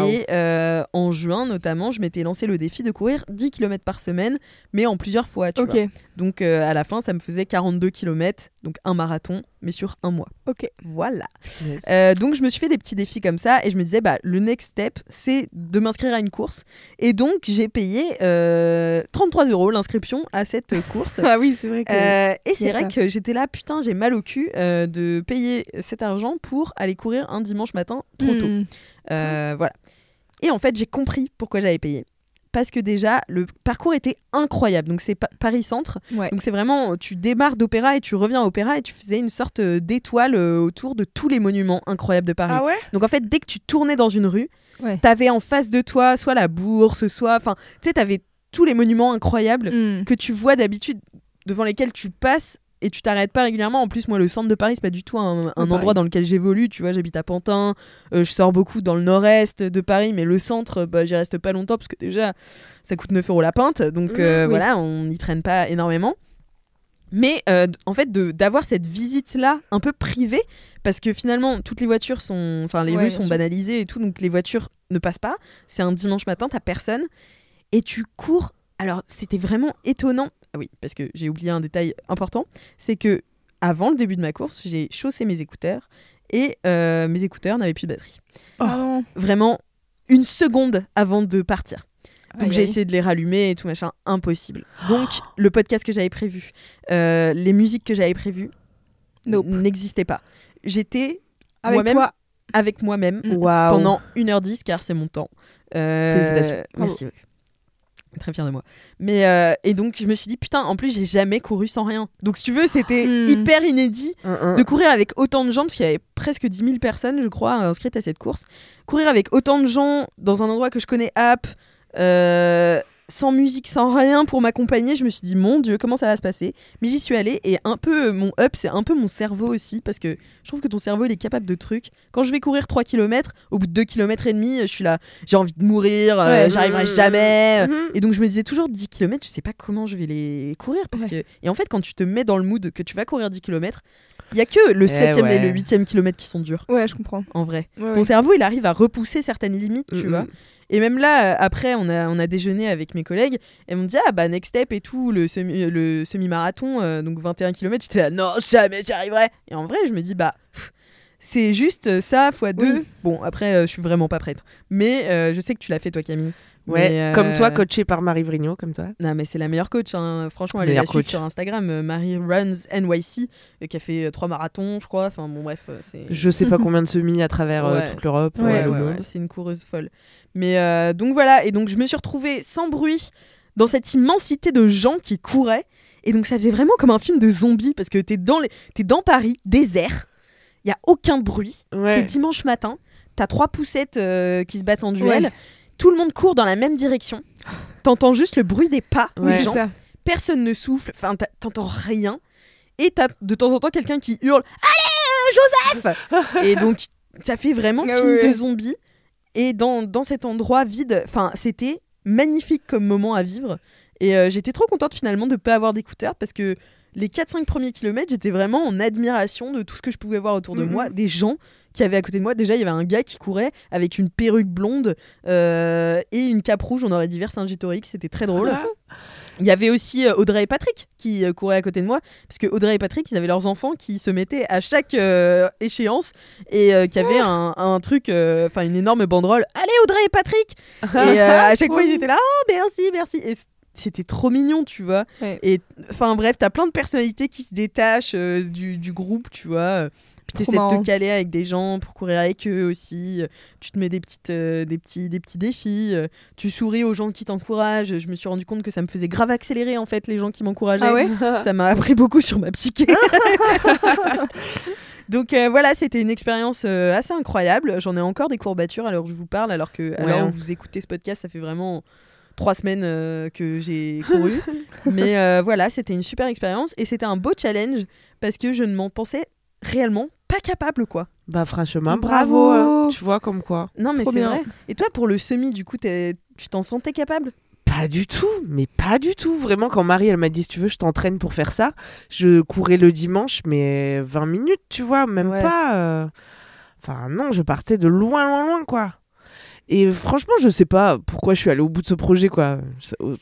Et euh, en juin notamment, je m'étais lancé le défi de courir 10 km par semaine, mais en plusieurs fois. Tu Ok. vois. Donc euh, à la fin, ça me faisait 42 km, donc un marathon, mais sur un mois. Ok. Voilà. Yes. Euh, donc je me suis fait des petits défis comme ça et je me disais bah le next step c'est de m'inscrire à une course et donc j'ai payé euh, 33 euros l'inscription à cette <laughs> course. Ah oui, c'est vrai que. Euh, et c'est vrai ça. que j'étais là putain j'ai mal au cul euh, de payer cet argent pour aller courir un dimanche matin trop tôt. Hmm. Euh, voilà. Et en fait j'ai compris pourquoi j'avais payé. Parce que déjà, le parcours était incroyable. Donc, c'est Pa- Paris-Centre. Ouais. Donc c'est vraiment, tu démarres d'Opéra et tu reviens à Opéra et tu faisais une sorte euh, d'étoile euh, autour de tous les monuments incroyables de Paris. Ah ouais? Donc en fait, dès que tu tournais dans une rue, Ouais. t'avais en face de toi soit la bourse, soit, enfin, tu sais, t'avais tous les monuments incroyables Hmm. que tu vois d'habitude devant lesquels tu passes et tu t'arrêtes pas régulièrement. En plus, moi, le centre de Paris, c'est pas du tout un, un pareil. endroit dans lequel j'évolue. Tu vois, j'habite à Pantin, euh, je sors beaucoup dans le nord-est de Paris, mais le centre, bah, j'y reste pas longtemps parce que déjà, ça coûte 9 euros la pinte. Donc euh, oui. voilà, on n'y traîne pas énormément. Mais euh, en fait, d'avoir cette visite-là un peu privée, parce que finalement, toutes les voitures sont. Enfin, les Ouais, rues sont sûr. banalisées et tout, donc les voitures ne passent pas. C'est un dimanche matin, t'as personne. Et tu cours. Alors, c'était vraiment étonnant. Ah oui, parce que j'ai oublié un détail important. C'est que avant le début de ma course, j'ai chaussé mes écouteurs et euh, mes écouteurs n'avaient plus de batterie. Ah non. Vraiment une seconde avant de partir. Donc j'ai essayé de les rallumer et tout machin, impossible. Donc le podcast que j'avais prévu, euh, les musiques que j'avais prévues Nope. n'existaient pas. J'étais Avec moi-même toi. avec moi-même Mm. Pendant 1h10 car c'est mon temps. Euh, Félicitations. Merci. Très fière de moi. Mais euh, et donc je me suis dit putain en plus j'ai jamais couru sans rien. Donc si tu veux c'était Mm. hyper inédit de courir avec autant de gens, parce qu'il y avait presque 10 000 personnes, je crois, inscrites à cette course. Courir avec autant de gens dans un endroit que je connais, app, euh, sans musique, sans rien pour m'accompagner, je me suis dit, mon Dieu, comment ça va se passer? Mais j'y suis allée et un peu, euh, mon up, c'est un peu mon cerveau aussi, parce que je trouve que ton cerveau, il est capable de trucs. Quand je vais courir 3 km, au bout de 2 km et demi, je suis là, j'ai envie de mourir, euh, j'arriverai jamais. Mhm. Et donc je me disais toujours 10 km, je sais pas comment je vais les courir parce que et en fait quand tu te mets dans le mood que tu vas courir 10 km, il y a que le Eh 7e et le 8e kilomètre qui sont durs Ouais, je comprends. en vrai. Ouais, Ton ouais. cerveau, il arrive à repousser certaines limites, tu vois. Et même là, euh, après, on a, on a déjeuné avec mes collègues et on me dit Ah bah, next step et tout, le semi- le semi-marathon, euh, donc 21 km. J'étais là, non, jamais j'y arriverai. Et en vrai, je me dis Bah, pff, c'est juste ça fois deux. Oui. Bon, après, euh, je suis vraiment pas prête. Mais euh, je sais que tu l'as fait, toi, Camille. Ouais, Mais, euh, comme toi, coaché par Marie Vrigno, comme toi. non, mais c'est la meilleure coach. hein. Franchement, allez Meilleure la coach. sur Instagram. euh, Marie Runs NYC, euh, qui a fait euh, trois marathons, je crois. Enfin, bon, bref, euh. Je sais pas <laughs> combien de semis à travers euh, Ouais. toute l'Europe, Ouais, euh, ouais, c'est une coureuse folle. Mais euh, donc voilà, et donc je me suis retrouvée sans bruit dans cette immensité de gens qui couraient. Et donc ça faisait vraiment comme un film de zombies parce que t'es dans, les... t'es dans Paris, désert, il y a aucun bruit. Ouais. C'est dimanche matin, t'as trois poussettes euh, qui se battent en duel. Ouais. Tout le monde court dans la même direction. T'entends juste le bruit des pas Ouais. des gens. Personne ne souffle, enfin t'entends rien. Et t'as de temps en temps quelqu'un qui hurle Allez, euh, Joseph <laughs> Et donc ça fait vraiment Ah film de zombies. Et dans, dans cet endroit vide, enfin c'était magnifique comme moment à vivre. Et euh, j'étais trop contente finalement de ne pas avoir d'écouteurs parce que les 4-5 premiers kilomètres, j'étais vraiment en admiration de tout ce que je pouvais voir autour de Mhm. moi, des gens qui avaient à côté de moi. Déjà, il y avait un gars qui courait avec une perruque blonde euh, et une cape rouge. On aurait dit Vercingétorix, c'était très drôle. Il y avait aussi euh, Audrey et Patrick qui euh, couraient à côté de moi, parce que Audrey et Patrick, ils avaient leurs enfants qui se mettaient à chaque euh, échéance et euh, qui avaient un, un truc, enfin une énorme banderole. Allez Audrey et Patrick Et à chaque fois, ils <laughs> étaient là, oh merci, merci. Et c'était trop mignon, tu vois. Ouais. Et enfin bref, t'as plein de personnalités qui se détachent euh, du, du groupe, tu vois. euh, Puis t'essaies de te caler avec des gens pour courir avec eux aussi. euh, Tu te mets des, petites, euh, des, petits, des petits défis. Tu souris aux gens qui t'encouragent. Je me suis rendu compte que ça me faisait grave accélérer en fait les gens qui m'encourageaient. Ah ouais <laughs> Ça m'a appris beaucoup sur ma psyché. <laughs> Donc euh, voilà, c'était une expérience euh, assez incroyable. J'en ai encore des courbatures alors je vous parle, alors que alors vous écoutez ce podcast, ça fait vraiment trois semaines euh, que j'ai couru. <laughs> Mais euh, voilà, c'était une super expérience et c'était un beau challenge parce que je ne m'en pensais réellement pas capable quoi. Bah franchement, Bravo. bravo. Tu vois comme quoi. Non mais c'est vrai. Et toi pour le semi du coup tu t'en sentais capable? Pas du tout, mais pas du tout. Vraiment, quand Marie, elle m'a dit, si tu veux, je t'entraîne pour faire ça, je courais le dimanche, mais 20 minutes, tu vois, même Ouais. pas. euh. Enfin, non, je partais de loin, loin, loin, quoi. Et franchement, je sais pas pourquoi je suis allée au bout de ce projet, quoi.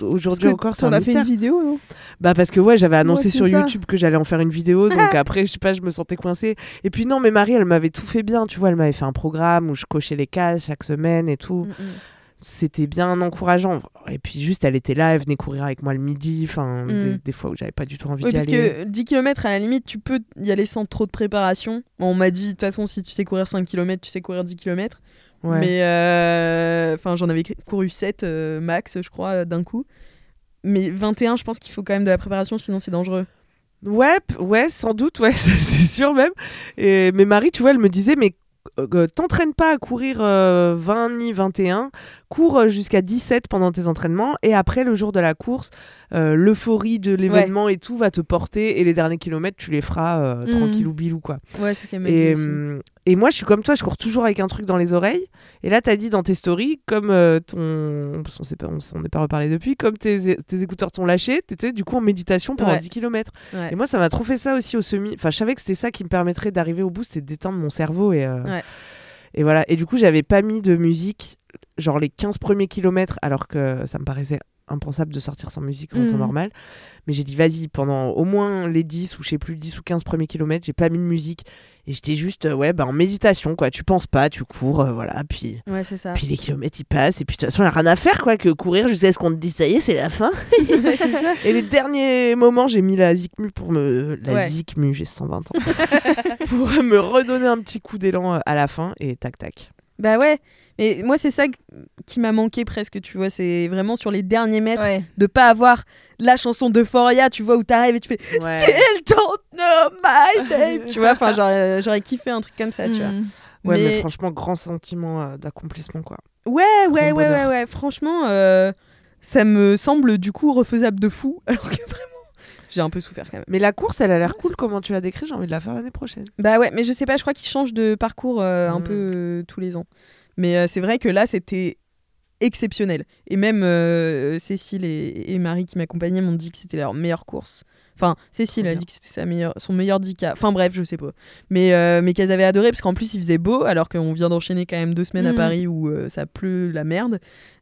Aujourd'hui Parce encore, t'en un as fait une vidéo, non? Bah parce que ouais, j'avais annoncé Ouais, sur ça. YouTube que j'allais en faire une vidéo, <laughs> donc après je sais pas, je me sentais coincée. Et puis non, mais Marie, elle m'avait tout fait bien, tu vois, elle m'avait fait un programme où je cochais les cases chaque semaine et tout. C'était bien encourageant. Et puis juste, elle était là, elle venait courir avec moi le midi, enfin Mm. des, des fois où j'avais pas du tout envie Oui, d'y parce aller. que 10 km à la limite, tu peux y aller sans trop de préparation. On m'a dit, de toute façon, si tu sais courir 5 km, tu sais courir 10 km. Ouais. Mais euh, enfin, j'en avais couru 7 euh, max, je crois, d'un coup. Mais 21, je pense qu'il faut quand même de la préparation, sinon c'est dangereux. Ouais, ouais, sans doute, ouais, <laughs> c'est sûr même. Et, mais Marie, tu vois, elle me disait, mais euh, euh, t'entraînes pas à courir euh, 20 ni 21, cours euh, jusqu'à 17 pendant tes entraînements, et après, le jour de la course, euh, l'euphorie de l'événement et tout va te porter, et les derniers kilomètres, tu les feras euh, Mm. tranquille ou bilou, quoi. Ouais, c'est qu'elle m'a Et, dit aussi. Et moi, je suis comme toi, je cours toujours avec un truc dans les oreilles. Et là, tu as dit dans tes stories, comme euh, ton. Parce qu'on s'est pas- on reparlé depuis, comme tes, tes écouteurs t'ont lâché, tu étais du coup en méditation pendant Ouais. 10 km. Ouais. Et moi, ça m'a trop fait ça aussi au semi. Enfin, je savais que c'était ça qui me permettrait d'arriver au bout, c'était d'éteindre mon cerveau. Et, euh, Ouais. et voilà. Et du coup, j'avais pas mis de musique, genre les 15 premiers kilomètres, alors que ça me paraissait impensable de sortir sans musique en temps Mhm. normal. Mais j'ai dit, vas-y, pendant au moins les 10 ou je sais plus, 10 ou 15 premiers kilomètres, j'ai pas mis de musique. Et j'étais juste, euh, ouais, bah, en méditation, quoi. Tu penses pas, tu cours, euh, voilà. Puis, Ouais, c'est ça. puis les kilomètres, ils passent. Et puis, de toute façon, il n'y a rien à faire, quoi, que courir jusqu'à ce qu'on te dise, ça y est, c'est la fin. <laughs> Et les derniers moments, j'ai mis la Zikmu pour me. La Ouais. Zikmu, j'ai 120 ans. <laughs> pour me redonner un petit coup d'élan euh, à la fin. Et tac, tac. Bah ouais. Mais moi, c'est ça qui m'a manqué presque, tu vois. C'est vraiment sur les derniers mètres Ouais. de pas avoir la chanson d'Euphoria, tu vois, où t'arrives et tu fais Ouais. Still don't know my name. tu vois, enfin, j'aurais <laughs> kiffé un truc comme ça, tu vois. Mm. Ouais, mais... Mais- franchement, grand sentiment euh, d'accomplissement, quoi. Ouais, ouais, ouais, ouais, bonheur. ouais. Franchement, euh, ça me semble du coup refaisable de fou, <laughs> alors que vraiment, j'ai un peu souffert quand même. Mais la course, elle a l'air Ouais, cool. Comment tu l'as décrit? J'ai envie de la faire l'année prochaine. Bah ouais, mais je sais pas, je crois qu'ils changent de parcours euh, un Mm. peu euh, tous les ans. Mais euh, c'est vrai que là, c'était exceptionnel. Et même euh, Cécile et, et Marie qui m'accompagnaient m'ont dit que c'était leur meilleure course. Enfin, Cécile a dit que c'était sa meilleure, son meilleur 10K. Enfin bref, je sais pas. Mais, euh, mais qu'elles avaient adoré parce qu'en plus il faisait beau alors qu'on vient d'enchaîner quand même deux semaines à Mhm. Paris où euh, ça pleut la merde.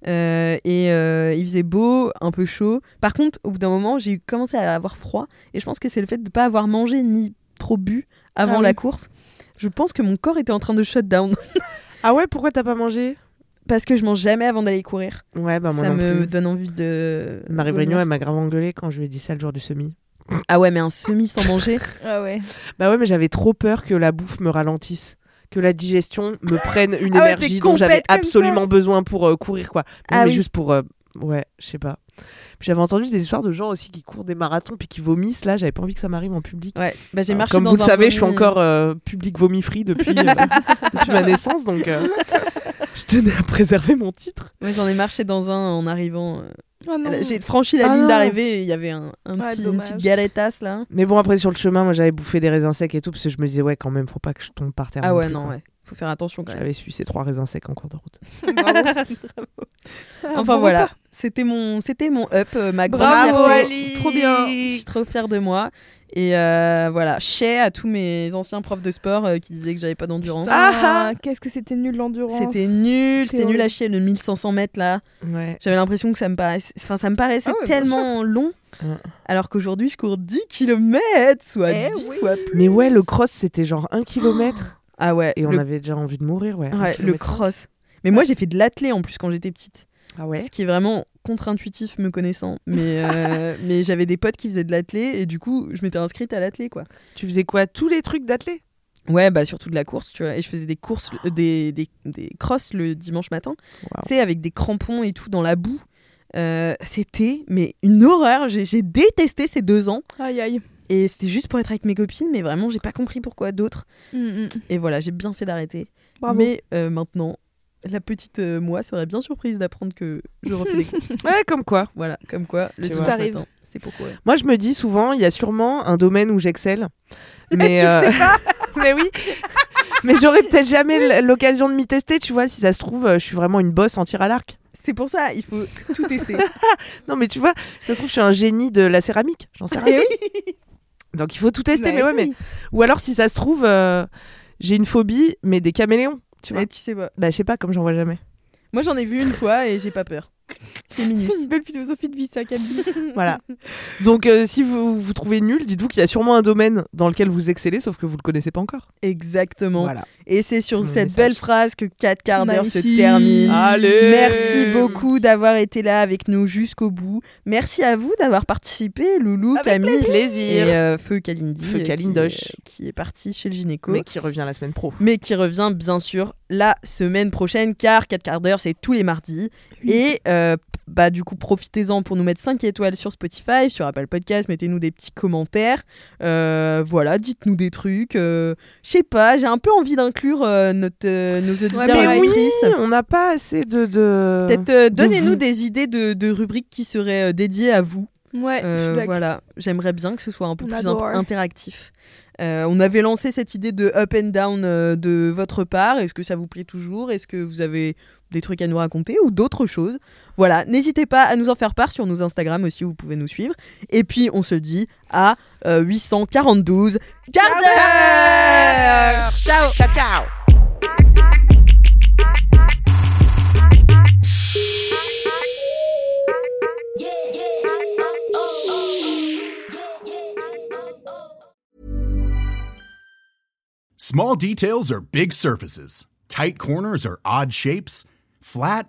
Euh, et il faisait beau, un peu chaud. Par contre, au bout d'un moment, j'ai commencé à avoir froid. Et je pense que c'est le fait de ne pas avoir mangé ni trop bu avant Ah oui. la course. Je pense que mon corps était en train de shut down. <laughs> Ah ouais, pourquoi t'as pas mangé? Parce que je mange jamais avant d'aller courir. Ouais, bah moi ça non me plus. donne envie de. Marie vomir. Vrignon, elle m'a grave engueulé quand je lui ai dit ça le jour du semi. Ah ouais, mais un semi sans <laughs> manger? Ah ouais. Bah ouais, mais j'avais trop peur que la bouffe me ralentisse. Que la digestion me <laughs> prenne une Ah ouais, énergie dont j'avais comme absolument besoin pour euh, courir, quoi. Ah mais oui. juste pour. euh, ouais, je sais pas. J'avais entendu des histoires de gens aussi qui courent des marathons puis qui vomissent. Là, j'avais pas envie que ça m'arrive en public. Ouais, bah j'ai marché Comme dans vous le savez, je suis encore euh, public vomi free depuis, euh, <laughs> depuis ma naissance, donc euh, je tenais à préserver mon titre. Ouais, j'en ai marché dans un en arrivant. euh, Ah. J'ai franchi la Ah ligne non. d'arrivée et il y avait un, un Ouais, petit, une petite galetas là. Mais bon, après sur le chemin, moi j'avais bouffé des raisins secs et tout parce que je me disais ouais, quand même, faut pas que je tombe par terre. Ah ouais, plus, non, quoi. ouais. Faut faire attention quand même. J'avais su ces trois raisins secs en cours de route. <laughs> Ah, Enfin bon voilà, c'était mon, c'était mon up, euh, ma grande Bravo. Ali. Trop bien. Je suis trop fière de moi. Et euh, voilà, chais à tous mes anciens profs de sport euh, qui disaient que j'avais pas d'endurance. Ah, qu'est-ce que c'était nul l'endurance. C'était nul, C'était nul à chier le 1500 mètres là. Ouais. J'avais l'impression que ça me paraissait, enfin ça me paraissait Ah ouais, tellement long. Alors qu'aujourd'hui je cours 10 km, soit Eh 10 oui. fois plus. Mais ouais, le cross, c'était genre un kilomètre. Ah ouais, Et on le, avait déjà envie de mourir, ouais. le cross. Mais moi j'ai fait de l'athlé en plus quand j'étais petite. Ah ouais Ce qui est vraiment contre-intuitif me connaissant. Mais, euh, <laughs> mais j'avais des potes qui faisaient de l'athlé et du coup je m'étais inscrite à l'athlé quoi. Tu faisais quoi Tous les trucs d'athlète Ouais, bah surtout de la course, tu vois. Et je faisais des courses, euh, des, des, des crosses le dimanche matin. Tu sais, avec des crampons et tout dans la boue. Euh, c'était mais une horreur. J'ai détesté ces deux ans. Aïe aïe. Et c'était juste pour être avec mes copines, mais vraiment, j'ai pas compris pourquoi d'autres. Mm, mm. Et voilà, j'ai bien fait d'arrêter. Mais euh, maintenant, la petite euh, moi serait bien surprise d'apprendre que je refais des courses. <laughs> Ouais, comme quoi. Voilà, comme quoi, le. Tout arrive. c'est pourquoi. Moi, je me dis souvent, il y a sûrement un domaine où j'excelle. <laughs> Mais tu le sais pas <laughs> Mais oui. Mais j'aurais peut-être jamais l'occasion de m'y tester, tu vois. Si ça se trouve, euh, je suis vraiment une bosse en tir à l'arc. C'est pour ça, il faut tout tester. Non, mais tu vois, ça se trouve, je suis un génie de la céramique. J'en sais rien. Donc il faut tout tester. Bah, mais ouais, mais... Ou alors, si ça se trouve, euh, j'ai une phobie, mais des caméléons. Tu vois. Et tu sais pas. Bah, je sais pas, comme j'en vois jamais. Moi, j'en ai vu une fois et j'ai pas peur. C'est minus. Une belle philosophie de vie, ça, Camille. <laughs> Voilà. Donc, euh, si vous vous trouvez nul, dites-vous qu'il y a sûrement un domaine dans lequel vous excellez, sauf que vous le connaissez pas encore. Exactement. Voilà. Et c'est sur mon cette message. belle phrase que 4 quarts d'heure se termine. Allez Merci beaucoup d'avoir été là avec nous jusqu'au bout. Merci à vous d'avoir participé, Loulou, Camille Plaisir. et euh, Feu Kalindi, Feu euh, Kalindosh. qui, euh, qui est parti chez le gynéco. Mais qui revient la semaine pro. mais qui revient bien sûr la semaine prochaine car 4 quarts d'heure c'est tous les mardis et euh, bah du coup profitez-en pour nous mettre 5 étoiles sur Spotify sur Apple Podcast mettez-nous des petits commentaires Euh, voilà dites-nous des trucs euh, je sais pas j'ai un peu envie d'inclure euh, notre euh, nos auditeurs mais et oui, auditrices on n'a pas assez de. de... Peut-être de donnez-nous vous. des idées de, de rubriques qui seraient dédiées à vous Ouais, je suis d'accord. voilà, j'aimerais bien que ce soit un peu On plus adore. interactif. Euh, on avait lancé cette idée de up and down euh, de votre part. Est-ce que ça vous plaît toujours? Est-ce que vous avez des trucs à nous raconter ou d'autres choses? Voilà, n'hésitez pas à nous en faire part sur nos Instagram aussi, vous pouvez nous suivre. Et puis on se dit à euh, 842 quart d'heure Ciao, ciao, ciao Small details are big surfaces. Tight corners are odd shapes. Flat,